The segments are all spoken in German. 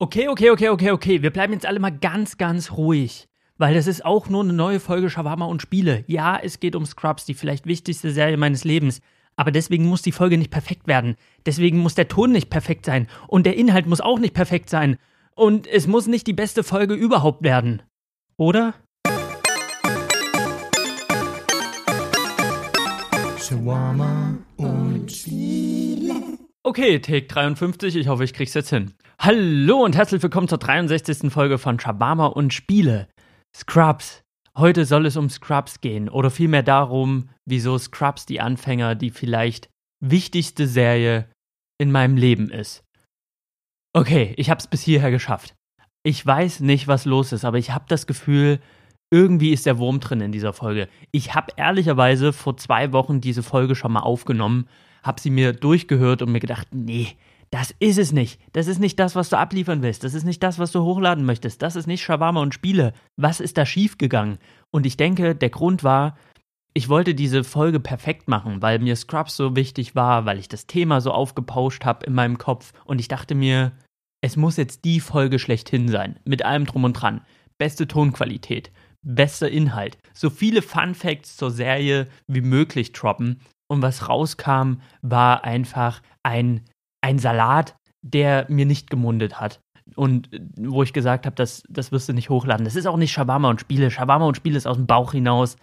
Okay, okay, okay, okay, okay. Wir bleiben jetzt alle mal ganz, ganz ruhig. Weil das ist auch nur eine neue Folge Shawarma und Spiele. Ja, es geht um Scrubs, die vielleicht wichtigste Serie meines Lebens. Aber deswegen muss die Folge nicht perfekt werden. Deswegen muss der Ton nicht perfekt sein. Und der Inhalt muss auch nicht perfekt sein. Und es muss nicht die beste Folge überhaupt werden. Oder? Shawarma und Spiele. Okay, Take 53, ich hoffe, ich krieg's jetzt hin. Hallo und herzlich willkommen zur 63. Folge von Shawarma und Spiele. Scrubs. Heute soll es um Scrubs gehen oder vielmehr darum, wieso Scrubs die Anfänger die vielleicht wichtigste Serie in meinem Leben ist. Okay, ich hab's bis hierher geschafft. Ich weiß nicht, was los ist, aber ich hab das Gefühl, irgendwie ist der Wurm drin in dieser Folge. Ich hab ehrlicherweise vor zwei Wochen diese Folge schon mal aufgenommen, hab sie mir durchgehört und mir gedacht, nee, das ist es nicht. Das ist nicht das, was du abliefern willst. Das ist nicht das, was du hochladen möchtest. Das ist nicht Shawarma und Spiele. Was ist da schiefgegangen? Und ich denke, der Grund war, ich wollte diese Folge perfekt machen, weil mir Scrubs so wichtig war, weil ich das Thema so aufgepauscht habe in meinem Kopf und ich dachte mir, es muss jetzt die Folge schlechthin sein, mit allem drum und dran. Beste Tonqualität, bester Inhalt, so viele Fun Facts zur Serie wie möglich droppen und was rauskam, war einfach ein ein Salat, der mir nicht gemundet hat. Und äh, wo ich gesagt habe, das, das wirst du nicht hochladen. Das ist auch nicht Shawarma und Spiele. Shawarma und Spiele ist aus dem Bauch hinaus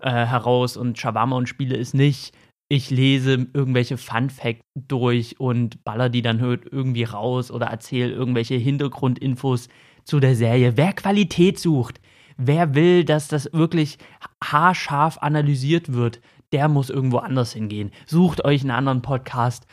äh, heraus und Shawarma und Spiele ist nicht, ich lese irgendwelche Fun Facts durch und baller die dann irgendwie raus oder erzähle irgendwelche Hintergrundinfos zu der Serie. Wer Qualität sucht, wer will, dass das wirklich haarscharf analysiert wird, der muss irgendwo anders hingehen. Sucht euch einen anderen Podcast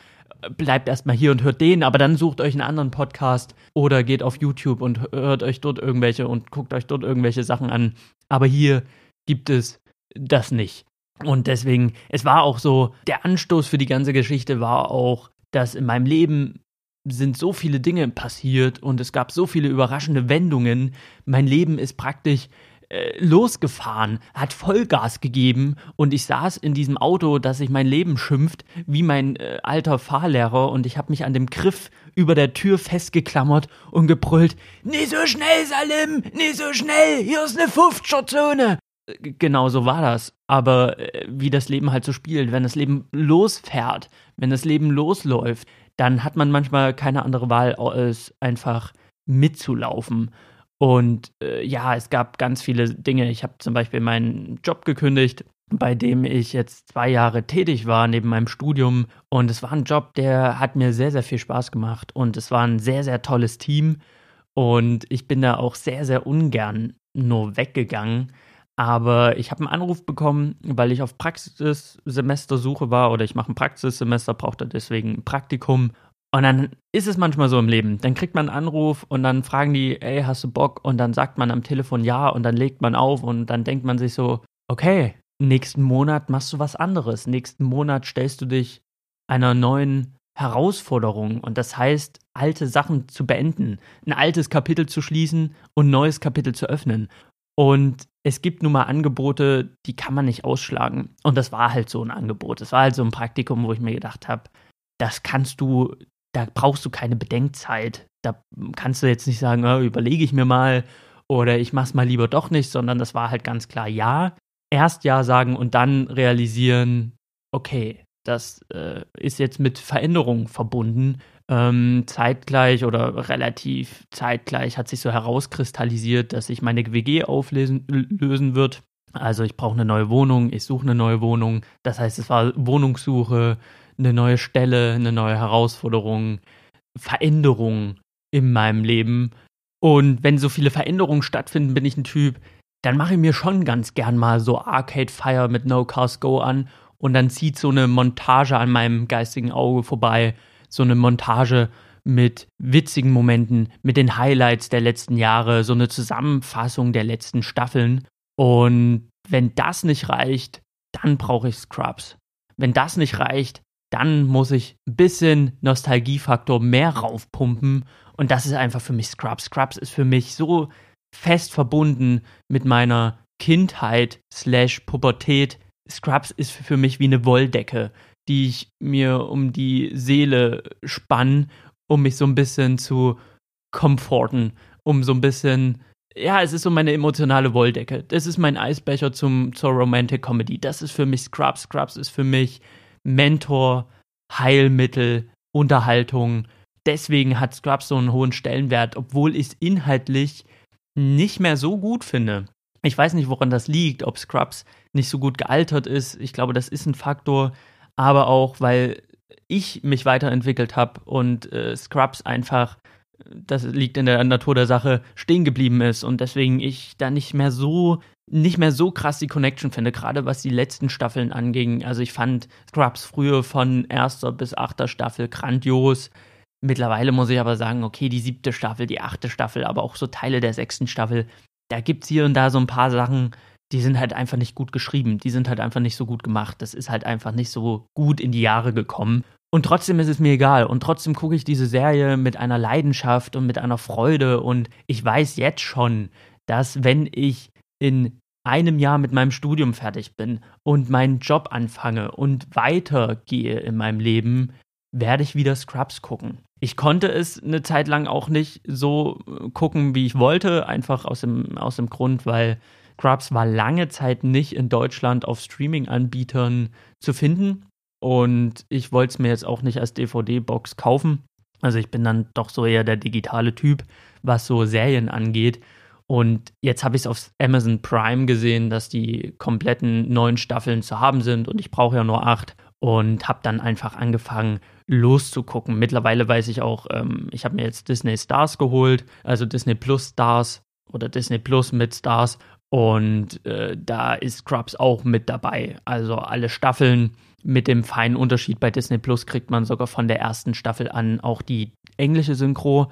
bleibt erstmal hier und hört den, aber dann sucht euch einen anderen Podcast oder geht auf YouTube und hört euch dort irgendwelche und guckt euch dort irgendwelche Sachen an. Aber hier gibt es das nicht. Und deswegen, es war auch so, der Anstoß für die ganze Geschichte war auch, dass in meinem Leben sind so viele Dinge passiert und es gab so viele überraschende Wendungen. Mein Leben ist praktisch äh, losgefahren, hat Vollgas gegeben und ich saß in diesem Auto, das sich mein Leben schimpft, wie mein äh, alter Fahrlehrer und ich habe mich an dem Griff über der Tür festgeklammert und gebrüllt, nicht so schnell, Salim, nicht so schnell, hier ist eine 50er-Zone. Äh, genau so war das. Aber äh, wie das Leben halt so spielt, wenn das Leben losfährt, wenn das Leben losläuft, dann hat man manchmal keine andere Wahl, als einfach mitzulaufen. Und äh, ja, es gab ganz viele Dinge. Ich habe zum Beispiel meinen Job gekündigt, bei dem ich jetzt zwei Jahre tätig war neben meinem Studium. Und es war ein Job, der hat mir sehr, sehr viel Spaß gemacht. Und es war ein sehr, sehr tolles Team. Und ich bin da auch sehr, sehr ungern nur weggegangen. Aber ich habe einen Anruf bekommen, weil ich auf Praxissemestersuche war oder ich mache ein Praxissemester, brauchte deswegen ein Praktikum. Und dann ist es manchmal so im Leben. Dann kriegt man einen Anruf und dann fragen die, ey, hast du Bock? Und dann sagt man am Telefon ja und dann legt man auf und dann denkt man sich so, okay, nächsten Monat machst du was anderes. Nächsten Monat stellst du dich einer neuen Herausforderung. Und das heißt, alte Sachen zu beenden, ein altes Kapitel zu schließen und ein neues Kapitel zu öffnen. Und es gibt nun mal Angebote, die kann man nicht ausschlagen. Und das war halt so ein Angebot. Das war halt so ein Praktikum, wo ich mir gedacht habe, das kannst du da brauchst du keine Bedenkzeit. Da kannst du jetzt nicht sagen, oh, überlege ich mir mal oder ich mach's mal lieber doch nicht, sondern das war halt ganz klar ja. Erst ja sagen und dann realisieren, okay, das äh, ist jetzt mit Veränderungen verbunden. Ähm, zeitgleich oder relativ zeitgleich hat sich so herauskristallisiert, dass sich meine WG auflösen lösen wird. Also ich brauche eine neue Wohnung, ich suche eine neue Wohnung. Das heißt, es war Wohnungssuche, eine neue Stelle, eine neue Herausforderung, Veränderung in meinem Leben. Und wenn so viele Veränderungen stattfinden, bin ich ein Typ, dann mache ich mir schon ganz gern mal so Arcade Fire mit No Cars Go an und dann zieht so eine Montage an meinem geistigen Auge vorbei, so eine Montage mit witzigen Momenten, mit den Highlights der letzten Jahre, so eine Zusammenfassung der letzten Staffeln. Und wenn das nicht reicht, dann brauche ich Scrubs. Wenn das nicht reicht, dann muss ich ein bisschen Nostalgiefaktor mehr raufpumpen. Und das ist einfach für mich Scrubs. Scrubs ist für mich so fest verbunden mit meiner Kindheit slash Pubertät. Scrubs ist für mich wie eine Wolldecke, die ich mir um die Seele spann, um mich so ein bisschen zu comforten, um so ein bisschen ja, es ist so meine emotionale Wolldecke. Das ist mein Eisbecher zum, zur Romantic Comedy. Das ist für mich Scrubs. Scrubs ist für mich Mentor, Heilmittel, Unterhaltung. Deswegen hat Scrubs so einen hohen Stellenwert, obwohl ich es inhaltlich nicht mehr so gut finde. Ich weiß nicht, woran das liegt, ob Scrubs nicht so gut gealtert ist. Ich glaube, das ist ein Faktor, aber auch, weil ich mich weiterentwickelt habe und äh, Scrubs einfach das liegt in der Natur der Sache, stehen geblieben ist und deswegen ich da nicht mehr so nicht mehr so krass die Connection finde, gerade was die letzten Staffeln anging. Also ich fand Scrubs früher von erster bis achter Staffel grandios. Mittlerweile muss ich aber sagen, okay, die siebte Staffel, die achte Staffel, aber auch so Teile der sechsten Staffel, da gibt es hier und da so ein paar Sachen, die sind halt einfach nicht gut geschrieben, die sind halt einfach nicht so gut gemacht. Das ist halt einfach nicht so gut in die Jahre gekommen. Und trotzdem ist es mir egal. Und trotzdem gucke ich diese Serie mit einer Leidenschaft und mit einer Freude. Und ich weiß jetzt schon, dass wenn ich in einem Jahr mit meinem Studium fertig bin und meinen Job anfange und weitergehe in meinem Leben, werde ich wieder Scrubs gucken. Ich konnte es eine Zeit lang auch nicht so gucken, wie ich wollte, einfach aus dem, aus dem Grund, weil Scrubs war lange Zeit nicht in Deutschland auf Streaming-Anbietern zu finden. Und ich wollte es mir jetzt auch nicht als DVD-Box kaufen. Also ich bin dann doch so eher der digitale Typ, was so Serien angeht. Und jetzt habe ich es auf Amazon Prime gesehen, dass die kompletten neun Staffeln zu haben sind und ich brauche ja nur acht und habe dann einfach angefangen loszugucken. Mittlerweile weiß ich auch, ähm, ich habe mir jetzt Disney Stars geholt, also Disney Plus Stars oder Disney Plus mit Stars und äh, da ist Scrubs auch mit dabei. Also alle Staffeln mit dem feinen Unterschied bei Disney Plus kriegt man sogar von der ersten Staffel an auch die englische Synchro,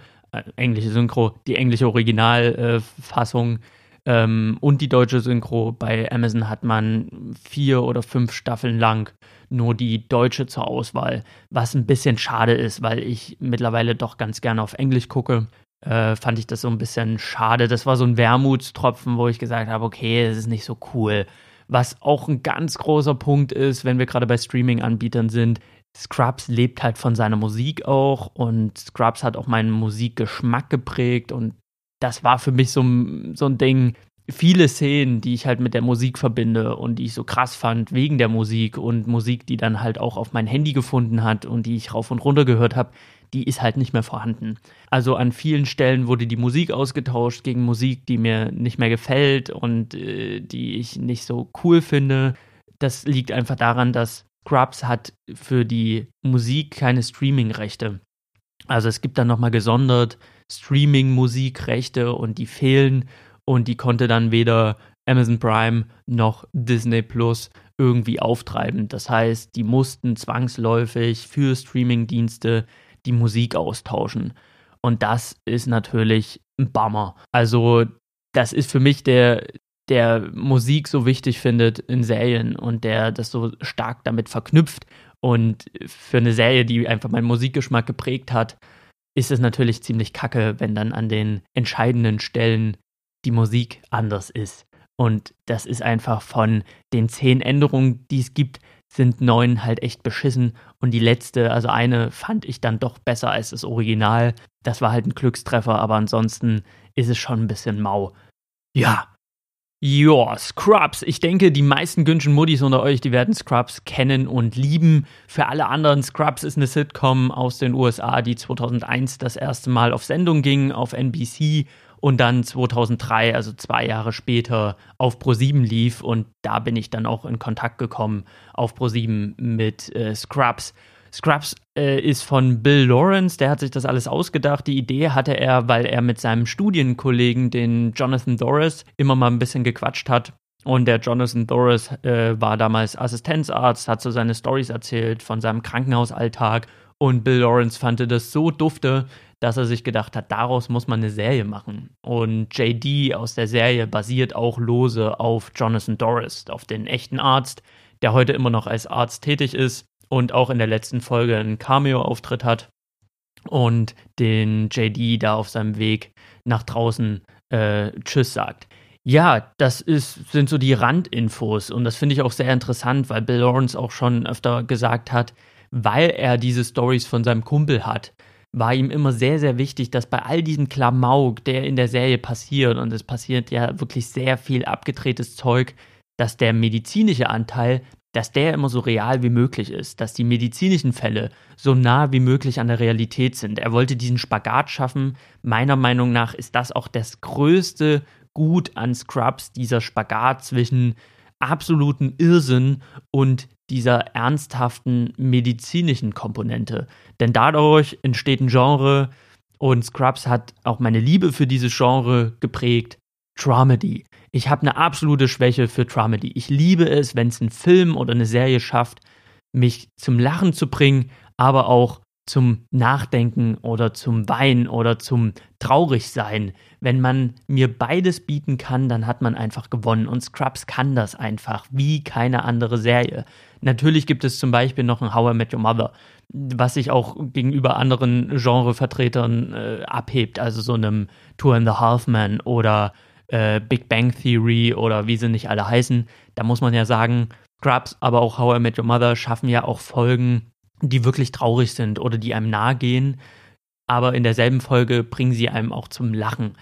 englische Synchro, die englische Originalfassung äh, ähm, und die deutsche Synchro. Bei Amazon hat man vier oder fünf Staffeln lang nur die deutsche zur Auswahl, was ein bisschen schade ist, weil ich mittlerweile doch ganz gerne auf Englisch gucke. Äh, fand ich das so ein bisschen schade. Das war so ein Wermutstropfen, wo ich gesagt habe, okay, das ist nicht so cool. Was auch ein ganz großer Punkt ist, wenn wir gerade bei Streaming-Anbietern sind. Scrubs lebt halt von seiner Musik auch und Scrubs hat auch meinen Musikgeschmack geprägt und das war für mich so, so ein Ding. Viele Szenen, die ich halt mit der Musik verbinde und die ich so krass fand wegen der Musik und Musik, die dann halt auch auf mein Handy gefunden hat und die ich rauf und runter gehört habe, die ist halt nicht mehr vorhanden. Also an vielen Stellen wurde die Musik ausgetauscht gegen Musik, die mir nicht mehr gefällt und äh, die ich nicht so cool finde. Das liegt einfach daran, dass Scrubs hat für die Musik keine Streaming-Rechte. Also es gibt dann nochmal gesondert Streaming-Musikrechte und die fehlen und die konnte dann weder Amazon Prime noch Disney Plus irgendwie auftreiben. Das heißt, die mussten zwangsläufig für Streaming-Dienste die Musik austauschen. Und das ist natürlich ein Bummer. Also, das ist für mich der, der Musik so wichtig findet in Serien und der das so stark damit verknüpft. Und für eine Serie, die einfach meinen Musikgeschmack geprägt hat, ist es natürlich ziemlich kacke, wenn dann an den entscheidenden Stellen die Musik anders ist. Und das ist einfach von den zehn Änderungen, die es gibt, sind neun halt echt beschissen. Und die letzte, also eine, fand ich dann doch besser als das Original. Das war halt ein Glückstreffer, aber ansonsten ist es schon ein bisschen mau. Ja. Ja, Scrubs. Ich denke, die meisten Günschen Muddis unter euch, die werden Scrubs kennen und lieben. Für alle anderen, Scrubs ist eine Sitcom aus den USA, die 2001 das erste Mal auf Sendung ging, auf NBC und dann 2003, also zwei Jahre später, auf Pro7 lief und da bin ich dann auch in Kontakt gekommen auf Pro7 mit äh, Scrubs. Scrubs äh, ist von Bill Lawrence, der hat sich das alles ausgedacht. Die Idee hatte er, weil er mit seinem Studienkollegen, den Jonathan Doris, immer mal ein bisschen gequatscht hat. Und der Jonathan Doris äh, war damals Assistenzarzt, hat so seine Stories erzählt von seinem Krankenhausalltag. Und Bill Lawrence fand das so dufte, dass er sich gedacht hat, daraus muss man eine Serie machen. Und JD aus der Serie basiert auch lose auf Jonathan Doris, auf den echten Arzt, der heute immer noch als Arzt tätig ist und auch in der letzten Folge einen Cameo-Auftritt hat und den JD da auf seinem Weg nach draußen äh, Tschüss sagt. Ja, das ist, sind so die Randinfos und das finde ich auch sehr interessant, weil Bill Lawrence auch schon öfter gesagt hat, weil er diese Stories von seinem Kumpel hat, war ihm immer sehr, sehr wichtig, dass bei all diesem Klamauk, der in der Serie passiert, und es passiert ja wirklich sehr viel abgedrehtes Zeug, dass der medizinische Anteil, dass der immer so real wie möglich ist, dass die medizinischen Fälle so nah wie möglich an der Realität sind. Er wollte diesen Spagat schaffen. Meiner Meinung nach ist das auch das größte Gut an Scrubs, dieser Spagat zwischen absoluten Irrsinn und dieser ernsthaften medizinischen Komponente. Denn dadurch entsteht ein Genre und Scrubs hat auch meine Liebe für dieses Genre geprägt. Dramedy. Ich habe eine absolute Schwäche für Dramedy. Ich liebe es, wenn es ein Film oder eine Serie schafft, mich zum Lachen zu bringen, aber auch zum Nachdenken oder zum Weinen oder zum Traurigsein. Wenn man mir beides bieten kann, dann hat man einfach gewonnen. Und Scrubs kann das einfach, wie keine andere Serie. Natürlich gibt es zum Beispiel noch ein How I Met Your Mother, was sich auch gegenüber anderen Genrevertretern äh, abhebt, also so einem Tour in the Halfman oder äh, Big Bang Theory oder wie sie nicht alle heißen. Da muss man ja sagen, Scrubs, aber auch How I Met Your Mother schaffen ja auch Folgen, die wirklich traurig sind oder die einem nahe gehen, aber in derselben Folge bringen sie einem auch zum Lachen.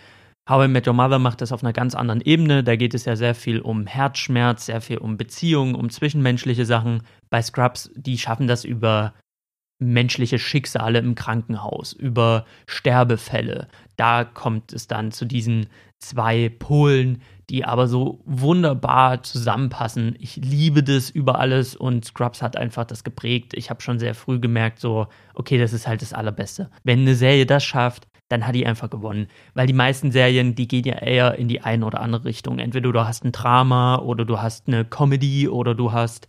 How I Met Your Mother macht das auf einer ganz anderen Ebene. Da geht es ja sehr viel um Herzschmerz, sehr viel um Beziehungen, um zwischenmenschliche Sachen. Bei Scrubs, die schaffen das über menschliche Schicksale im Krankenhaus, über Sterbefälle. Da kommt es dann zu diesen zwei Polen, die aber so wunderbar zusammenpassen. Ich liebe das über alles und Scrubs hat einfach das geprägt. Ich habe schon sehr früh gemerkt, so, okay, das ist halt das Allerbeste. Wenn eine Serie das schafft, dann hat die einfach gewonnen. Weil die meisten Serien, die gehen ja eher in die eine oder andere Richtung. Entweder du hast ein Drama oder du hast eine Comedy oder du hast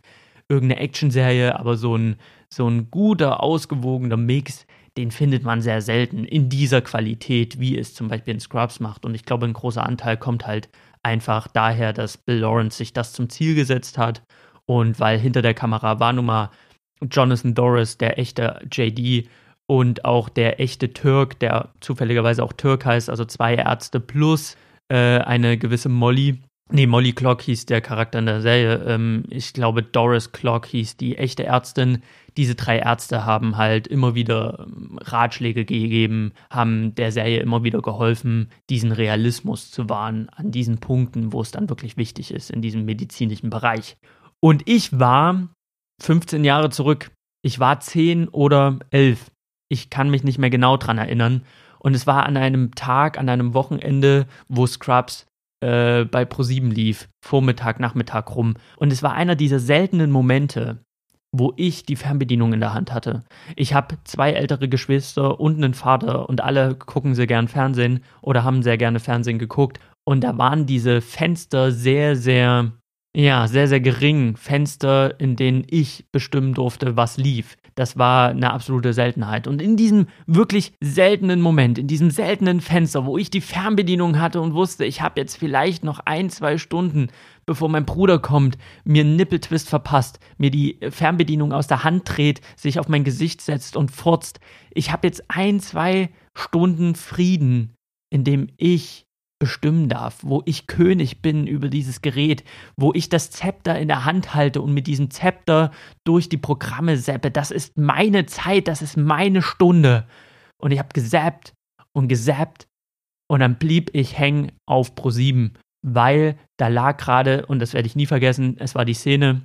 irgendeine Actionserie, aber so ein, so ein guter, ausgewogener Mix, den findet man sehr selten in dieser Qualität, wie es zum Beispiel in Scrubs macht. Und ich glaube, ein großer Anteil kommt halt einfach daher, dass Bill Lawrence sich das zum Ziel gesetzt hat. Und weil hinter der Kamera war nun mal Jonathan Doris, der echte JD, und auch der echte Türk, der zufälligerweise auch Türk heißt, also zwei Ärzte plus äh, eine gewisse Molly, Nee, Molly Clock hieß der Charakter in der Serie. Ähm, ich glaube, Doris Clock hieß die echte Ärztin. Diese drei Ärzte haben halt immer wieder ähm, Ratschläge gegeben, haben der Serie immer wieder geholfen, diesen Realismus zu wahren an diesen Punkten, wo es dann wirklich wichtig ist, in diesem medizinischen Bereich. Und ich war 15 Jahre zurück. Ich war 10 oder 11. Ich kann mich nicht mehr genau dran erinnern. Und es war an einem Tag, an einem Wochenende, wo Scrubs äh, bei ProSieben lief, Vormittag, Nachmittag rum. Und es war einer dieser seltenen Momente, wo ich die Fernbedienung in der Hand hatte. Ich habe zwei ältere Geschwister und einen Vater und alle gucken sehr gern Fernsehen oder haben sehr gerne Fernsehen geguckt. Und da waren diese Fenster sehr, sehr ja, sehr, sehr gering Fenster, in denen ich bestimmen durfte, was lief. Das war eine absolute Seltenheit. Und in diesem wirklich seltenen Moment, in diesem seltenen Fenster, wo ich die Fernbedienung hatte und wusste, ich habe jetzt vielleicht noch ein, zwei Stunden, bevor mein Bruder kommt, mir einen Nippeltwist verpasst, mir die Fernbedienung aus der Hand dreht, sich auf mein Gesicht setzt und furzt. Ich habe jetzt ein, zwei Stunden Frieden, in dem ich bestimmen darf, wo ich König bin über dieses Gerät, wo ich das Zepter in der Hand halte und mit diesem Zepter durch die Programme seppe. Das ist meine Zeit, das ist meine Stunde. Und ich habe gesappt und gesappt und dann blieb ich hängen auf Pro 7, weil da lag gerade, und das werde ich nie vergessen, es war die Szene,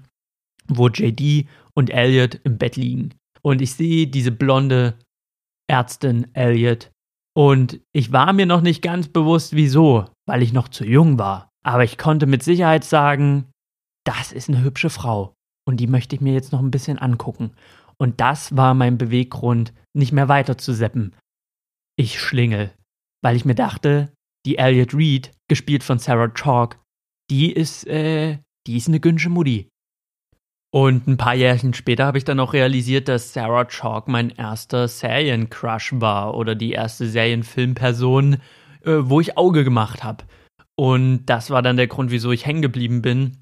wo JD und Elliot im Bett liegen. Und ich sehe diese blonde Ärztin Elliot und ich war mir noch nicht ganz bewusst, wieso, weil ich noch zu jung war. Aber ich konnte mit Sicherheit sagen, das ist eine hübsche Frau. Und die möchte ich mir jetzt noch ein bisschen angucken. Und das war mein Beweggrund, nicht mehr weiter zu seppen. Ich schlingel, weil ich mir dachte, die Elliot Reed, gespielt von Sarah Chalk, die ist, äh, die ist eine Günsche Mutti. Und ein paar Jährchen später habe ich dann auch realisiert, dass Sarah Chalk mein erster Seriencrush war oder die erste Serienfilmperson, äh, wo ich Auge gemacht habe. Und das war dann der Grund, wieso ich hängen geblieben bin.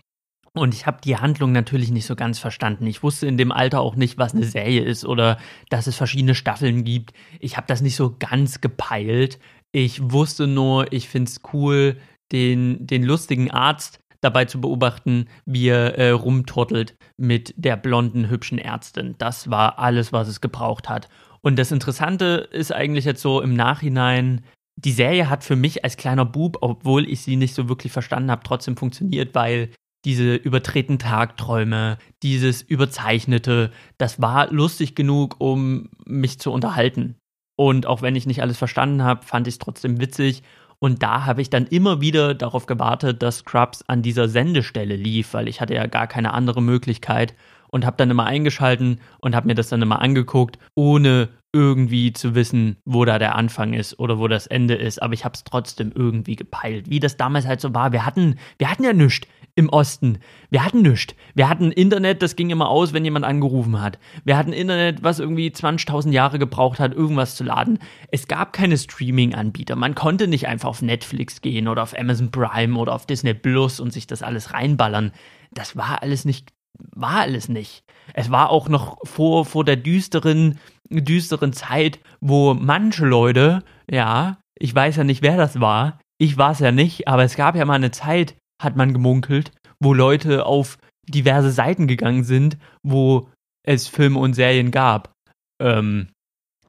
Und ich habe die Handlung natürlich nicht so ganz verstanden. Ich wusste in dem Alter auch nicht, was eine Serie ist oder dass es verschiedene Staffeln gibt. Ich habe das nicht so ganz gepeilt. Ich wusste nur, ich finde es cool, den, den lustigen Arzt dabei zu beobachten, wie er äh, rumtortelt mit der blonden, hübschen Ärztin. Das war alles, was es gebraucht hat. Und das Interessante ist eigentlich jetzt so im Nachhinein, die Serie hat für mich als kleiner Bub, obwohl ich sie nicht so wirklich verstanden habe, trotzdem funktioniert, weil diese übertreten Tagträume, dieses Überzeichnete, das war lustig genug, um mich zu unterhalten. Und auch wenn ich nicht alles verstanden habe, fand ich es trotzdem witzig. Und da habe ich dann immer wieder darauf gewartet, dass Scrubs an dieser Sendestelle lief, weil ich hatte ja gar keine andere Möglichkeit und habe dann immer eingeschalten und habe mir das dann immer angeguckt, ohne irgendwie zu wissen, wo da der Anfang ist oder wo das Ende ist, aber ich habe es trotzdem irgendwie gepeilt, wie das damals halt so war. Wir hatten, wir hatten ja nichts im Osten. Wir hatten nichts. Wir hatten Internet, das ging immer aus, wenn jemand angerufen hat. Wir hatten Internet, was irgendwie 20.000 Jahre gebraucht hat, irgendwas zu laden. Es gab keine Streaming-Anbieter. Man konnte nicht einfach auf Netflix gehen oder auf Amazon Prime oder auf Disney Plus und sich das alles reinballern. Das war alles nicht war alles nicht. Es war auch noch vor, vor der düsteren, düsteren Zeit, wo manche Leute, ja, ich weiß ja nicht, wer das war, ich war es ja nicht, aber es gab ja mal eine Zeit, hat man gemunkelt, wo Leute auf diverse Seiten gegangen sind, wo es Filme und Serien gab. Ähm,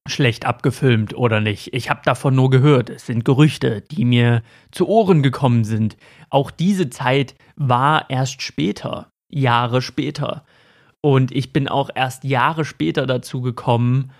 schlecht abgefilmt oder nicht. Ich habe davon nur gehört. Es sind Gerüchte, die mir zu Ohren gekommen sind. Auch diese Zeit war erst später. Jahre später. Und ich bin auch erst Jahre später dazu gekommen,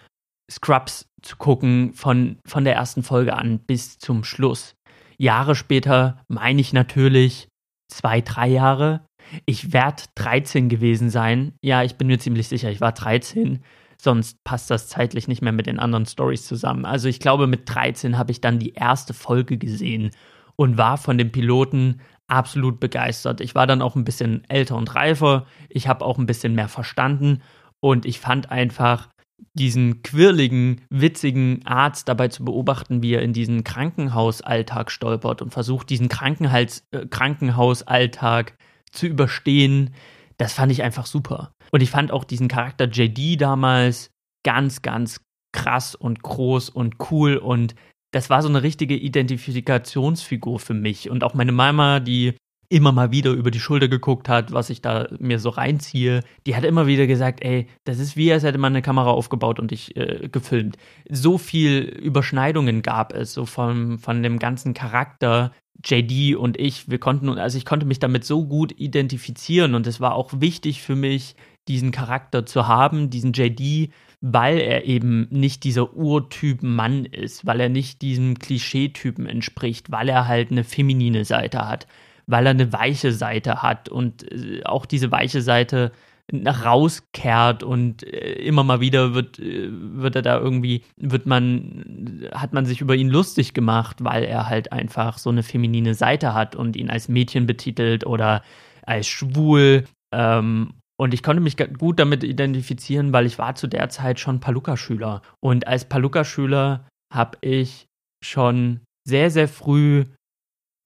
Scrubs zu gucken, von, von der ersten Folge an bis zum Schluss. Jahre später meine ich natürlich zwei, drei Jahre. Ich werde 13 gewesen sein. Ja, ich bin mir ziemlich sicher, ich war 13. Sonst passt das zeitlich nicht mehr mit den anderen Stories zusammen. Also ich glaube, mit 13 habe ich dann die erste Folge gesehen und war von dem Piloten absolut begeistert. Ich war dann auch ein bisschen älter und reifer. Ich habe auch ein bisschen mehr verstanden und ich fand einfach diesen quirligen, witzigen Arzt dabei zu beobachten, wie er in diesen Krankenhausalltag stolpert und versucht, diesen Krankenhals äh, Krankenhausalltag zu überstehen. Das fand ich einfach super. Und ich fand auch diesen Charakter JD damals ganz, ganz krass und groß und cool und das war so eine richtige Identifikationsfigur für mich. Und auch meine Mama, die immer mal wieder über die Schulter geguckt hat, was ich da mir so reinziehe, die hat immer wieder gesagt, ey, das ist wie, als hätte man eine Kamera aufgebaut und dich äh, gefilmt. So viel Überschneidungen gab es, so von, von dem ganzen Charakter, JD und ich, wir konnten, also ich konnte mich damit so gut identifizieren und es war auch wichtig für mich, diesen Charakter zu haben, diesen JD, weil er eben nicht dieser Urtyp Mann ist, weil er nicht diesem Klischeetypen entspricht, weil er halt eine feminine Seite hat, weil er eine weiche Seite hat und äh, auch diese weiche Seite nach rauskehrt und äh, immer mal wieder wird, äh, wird er da irgendwie, wird man, hat man sich über ihn lustig gemacht, weil er halt einfach so eine feminine Seite hat und ihn als Mädchen betitelt oder als schwul. Ähm, und ich konnte mich gut damit identifizieren, weil ich war zu der Zeit schon Paluca-Schüler. Und als Paluca-Schüler habe ich schon sehr, sehr früh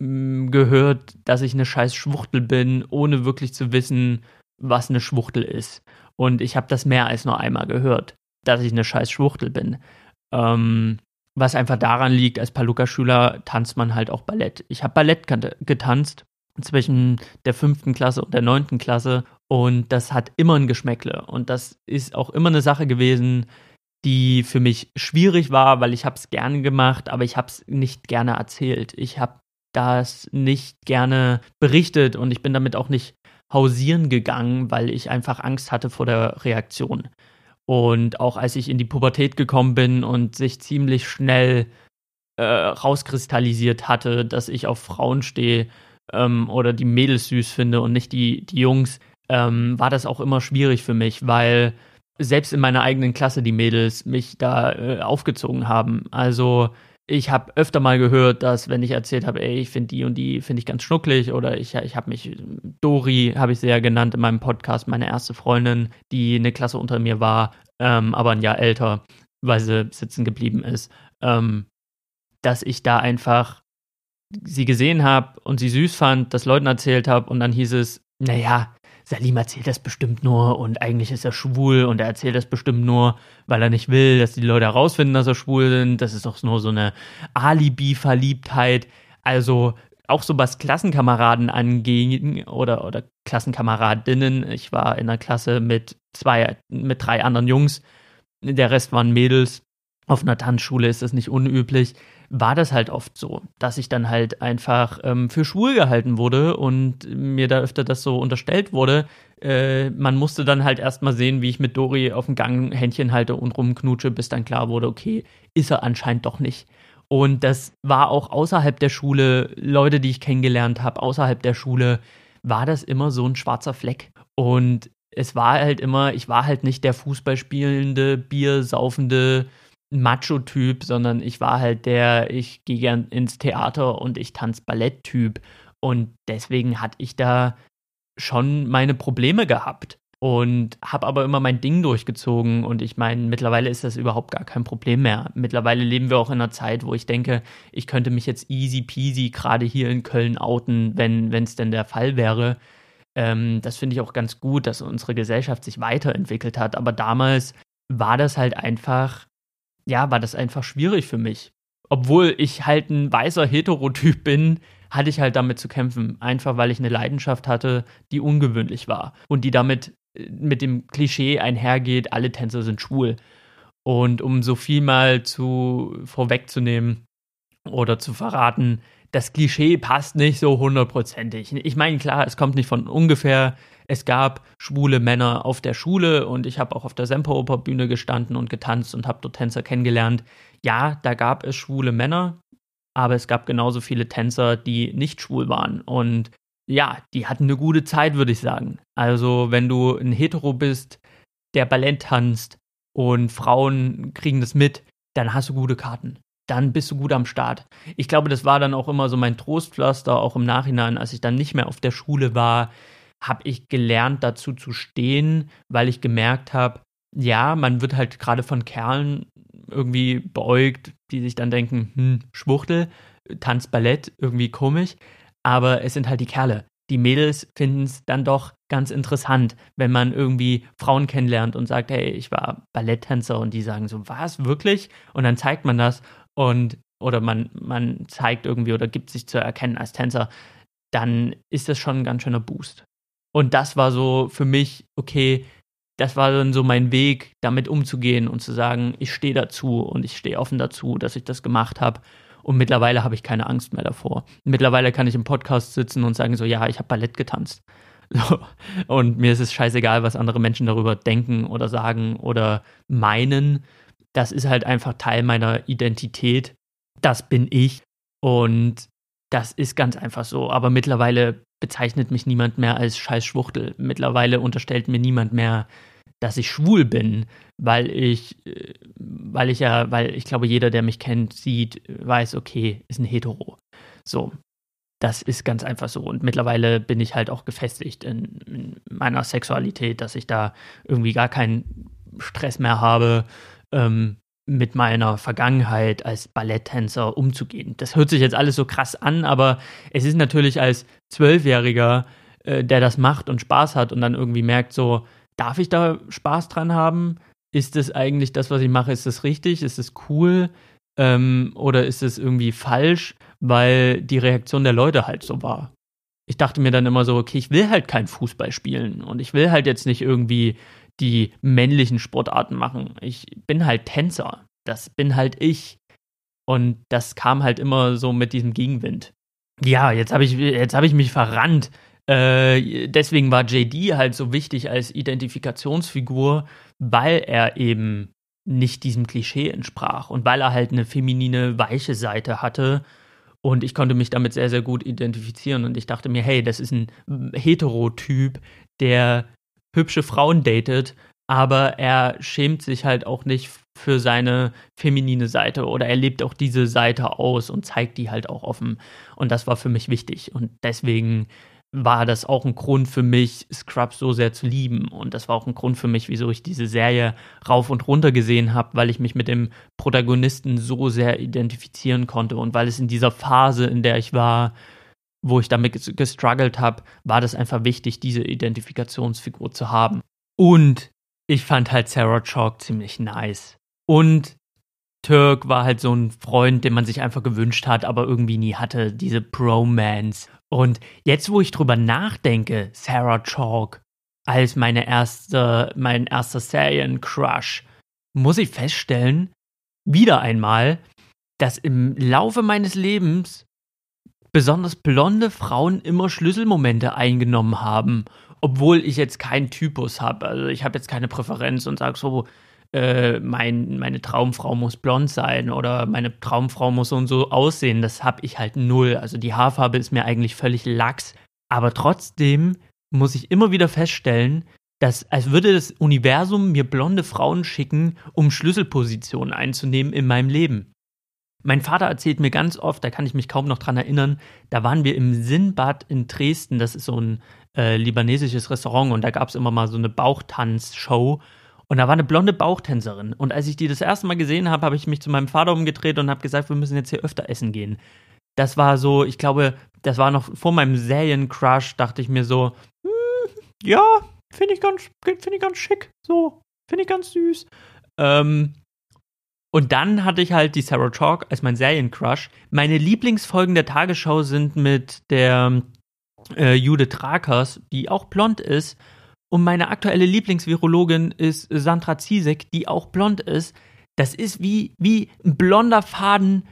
hm, gehört, dass ich eine scheiß Schwuchtel bin, ohne wirklich zu wissen, was eine Schwuchtel ist. Und ich habe das mehr als nur einmal gehört, dass ich eine scheiß Schwuchtel bin. Ähm, was einfach daran liegt, als Paluca-Schüler tanzt man halt auch Ballett. Ich habe Ballett getanzt zwischen der fünften Klasse und der neunten Klasse und das hat immer ein Geschmäckle. Und das ist auch immer eine Sache gewesen, die für mich schwierig war, weil ich habe es gerne gemacht, aber ich habe es nicht gerne erzählt. Ich habe das nicht gerne berichtet und ich bin damit auch nicht hausieren gegangen, weil ich einfach Angst hatte vor der Reaktion. Und auch als ich in die Pubertät gekommen bin und sich ziemlich schnell äh, rauskristallisiert hatte, dass ich auf Frauen stehe ähm, oder die Mädels süß finde und nicht die, die Jungs, ähm, war das auch immer schwierig für mich, weil selbst in meiner eigenen Klasse die Mädels mich da äh, aufgezogen haben. Also ich habe öfter mal gehört, dass wenn ich erzählt habe, ey, ich finde die und die finde ich ganz schnucklig oder ich, ich habe mich, Dori habe ich sie ja genannt in meinem Podcast, meine erste Freundin, die eine Klasse unter mir war, ähm, aber ein Jahr älter, weil sie sitzen geblieben ist, ähm, dass ich da einfach sie gesehen habe und sie süß fand, das Leuten erzählt habe und dann hieß es, naja, Salim erzählt das bestimmt nur und eigentlich ist er schwul und er erzählt das bestimmt nur, weil er nicht will, dass die Leute herausfinden, dass er schwul sind. Das ist doch nur so eine Alibi-Verliebtheit. Also auch so was Klassenkameraden anging oder, oder Klassenkameradinnen. Ich war in einer Klasse mit zwei, mit drei anderen Jungs der Rest waren Mädels. Auf einer Tanzschule ist das nicht unüblich. War das halt oft so, dass ich dann halt einfach ähm, für schwul gehalten wurde und mir da öfter das so unterstellt wurde. Äh, man musste dann halt erstmal sehen, wie ich mit Dori auf dem Gang Händchen halte und rumknutsche, bis dann klar wurde, okay, ist er anscheinend doch nicht. Und das war auch außerhalb der Schule, Leute, die ich kennengelernt habe, außerhalb der Schule, war das immer so ein schwarzer Fleck. Und es war halt immer, ich war halt nicht der Fußballspielende, Biersaufende Macho-Typ, sondern ich war halt der, ich gehe gern ins Theater und ich tanze Ballett-Typ. Und deswegen hatte ich da schon meine Probleme gehabt und habe aber immer mein Ding durchgezogen und ich meine, mittlerweile ist das überhaupt gar kein Problem mehr. Mittlerweile leben wir auch in einer Zeit, wo ich denke, ich könnte mich jetzt easy peasy gerade hier in Köln outen, wenn es denn der Fall wäre. Ähm, das finde ich auch ganz gut, dass unsere Gesellschaft sich weiterentwickelt hat. Aber damals war das halt einfach, ja, war das einfach schwierig für mich. Obwohl ich halt ein weißer Heterotyp bin, hatte ich halt damit zu kämpfen. Einfach weil ich eine Leidenschaft hatte, die ungewöhnlich war und die damit mit dem Klischee einhergeht, alle Tänzer sind schwul. Und um so viel mal zu vorwegzunehmen oder zu verraten, das Klischee passt nicht so hundertprozentig. Ich meine, klar, es kommt nicht von ungefähr. Es gab schwule Männer auf der Schule und ich habe auch auf der Semperoperbühne gestanden und getanzt und habe dort Tänzer kennengelernt. Ja, da gab es schwule Männer, aber es gab genauso viele Tänzer, die nicht schwul waren. Und ja, die hatten eine gute Zeit, würde ich sagen. Also, wenn du ein Hetero bist, der Ballett tanzt und Frauen kriegen das mit, dann hast du gute Karten. Dann bist du gut am Start. Ich glaube, das war dann auch immer so mein Trostpflaster, auch im Nachhinein, als ich dann nicht mehr auf der Schule war, habe ich gelernt, dazu zu stehen, weil ich gemerkt habe, ja, man wird halt gerade von Kerlen irgendwie beäugt, die sich dann denken, hm, Schwuchtel, tanzt Ballett, irgendwie komisch aber es sind halt die Kerle. Die Mädels finden es dann doch ganz interessant, wenn man irgendwie Frauen kennenlernt und sagt, hey, ich war Balletttänzer und die sagen so, was, wirklich? Und dann zeigt man das und oder man, man zeigt irgendwie oder gibt sich zu erkennen als Tänzer, dann ist das schon ein ganz schöner Boost. Und das war so für mich, okay, das war dann so mein Weg, damit umzugehen und zu sagen, ich stehe dazu und ich stehe offen dazu, dass ich das gemacht habe und mittlerweile habe ich keine Angst mehr davor. Mittlerweile kann ich im Podcast sitzen und sagen so, ja, ich habe Ballett getanzt. So. Und mir ist es scheißegal, was andere Menschen darüber denken oder sagen oder meinen. Das ist halt einfach Teil meiner Identität. Das bin ich. Und das ist ganz einfach so. Aber mittlerweile bezeichnet mich niemand mehr als Scheißschwuchtel. Mittlerweile unterstellt mir niemand mehr, dass ich schwul bin, weil ich, äh, weil ich ja, weil ich glaube, jeder, der mich kennt, sieht, weiß, okay, ist ein Hetero. So. Das ist ganz einfach so. Und mittlerweile bin ich halt auch gefestigt in, in meiner Sexualität, dass ich da irgendwie gar keinen Stress mehr habe, ähm, mit meiner Vergangenheit als Balletttänzer umzugehen. Das hört sich jetzt alles so krass an, aber es ist natürlich als Zwölfjähriger, äh, der das macht und Spaß hat und dann irgendwie merkt so, darf ich da Spaß dran haben? Ist das eigentlich das, was ich mache, ist das richtig? Ist das cool? Ähm, oder ist es irgendwie falsch, weil die Reaktion der Leute halt so war? Ich dachte mir dann immer so, okay, ich will halt kein Fußball spielen und ich will halt jetzt nicht irgendwie die männlichen Sportarten machen. Ich bin halt Tänzer. Das bin halt ich. Und das kam halt immer so mit diesem Gegenwind. Ja, jetzt habe ich, hab ich mich verrannt. Äh, deswegen war JD halt so wichtig als Identifikationsfigur, weil er eben nicht diesem Klischee entsprach und weil er halt eine feminine, weiche Seite hatte. Und ich konnte mich damit sehr, sehr gut identifizieren. Und ich dachte mir, hey, das ist ein Heterotyp, der hübsche Frauen datet, aber er schämt sich halt auch nicht für seine feminine Seite oder er lebt auch diese Seite aus und zeigt die halt auch offen. Und das war für mich wichtig. Und deswegen war das auch ein Grund für mich, Scrubs so sehr zu lieben. Und das war auch ein Grund für mich, wieso ich diese Serie rauf und runter gesehen habe, weil ich mich mit dem Protagonisten so sehr identifizieren konnte. Und weil es in dieser Phase, in der ich war, wo ich damit gestruggelt habe, war das einfach wichtig, diese Identifikationsfigur zu haben. Und ich fand halt Sarah Chalk ziemlich nice. Und Turk war halt so ein Freund, den man sich einfach gewünscht hat, aber irgendwie nie hatte, diese Bromance. Und jetzt, wo ich drüber nachdenke, Sarah Chalk als meine erste, mein erster Serien-Crush, muss ich feststellen, wieder einmal, dass im Laufe meines Lebens besonders blonde Frauen immer Schlüsselmomente eingenommen haben, obwohl ich jetzt keinen Typus habe. Also ich habe jetzt keine Präferenz und sage so, äh, mein, meine Traumfrau muss blond sein oder meine Traumfrau muss so und so aussehen. Das habe ich halt null. Also die Haarfarbe ist mir eigentlich völlig lax. Aber trotzdem muss ich immer wieder feststellen, dass als würde das Universum mir blonde Frauen schicken, um Schlüsselpositionen einzunehmen in meinem Leben. Mein Vater erzählt mir ganz oft, da kann ich mich kaum noch dran erinnern, da waren wir im Sinnbad in Dresden, das ist so ein äh, libanesisches Restaurant und da gab es immer mal so eine Bauchtanzshow und da war eine blonde Bauchtänzerin und als ich die das erste Mal gesehen habe, habe ich mich zu meinem Vater umgedreht und habe gesagt, wir müssen jetzt hier öfter essen gehen. Das war so, ich glaube, das war noch vor meinem Seriencrush, dachte ich mir so, hm, ja, finde ich ganz, finde ich ganz schick, so, finde ich ganz süß. Ähm, und dann hatte ich halt die Sarah Chalk als mein Seriencrush. Meine Lieblingsfolgen der Tagesschau sind mit der äh, Judith Rakers, die auch blond ist. Und meine aktuelle Lieblingsvirologin ist Sandra Ziesek, die auch blond ist. Das ist wie, wie ein blonder Faden,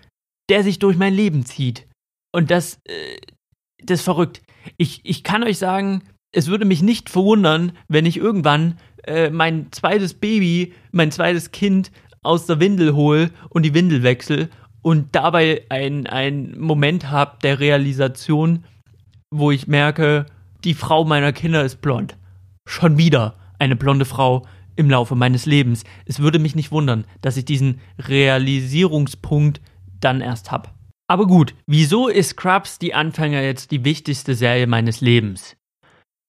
der sich durch mein Leben zieht. Und das, äh, das ist verrückt. Ich, ich kann euch sagen, es würde mich nicht verwundern, wenn ich irgendwann äh, mein zweites Baby, mein zweites Kind aus der Windel hole und die Windel wechsle und dabei einen Moment habe der Realisation, wo ich merke, die Frau meiner Kinder ist blond. Schon wieder eine blonde Frau im Laufe meines Lebens. Es würde mich nicht wundern, dass ich diesen Realisierungspunkt dann erst habe. Aber gut, wieso ist Scrubs die Anfänger jetzt die wichtigste Serie meines Lebens?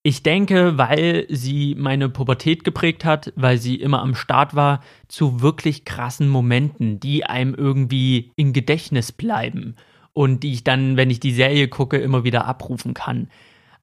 Ich denke, weil sie meine Pubertät geprägt hat, weil sie immer am Start war zu wirklich krassen Momenten, die einem irgendwie im Gedächtnis bleiben und die ich dann, wenn ich die Serie gucke, immer wieder abrufen kann.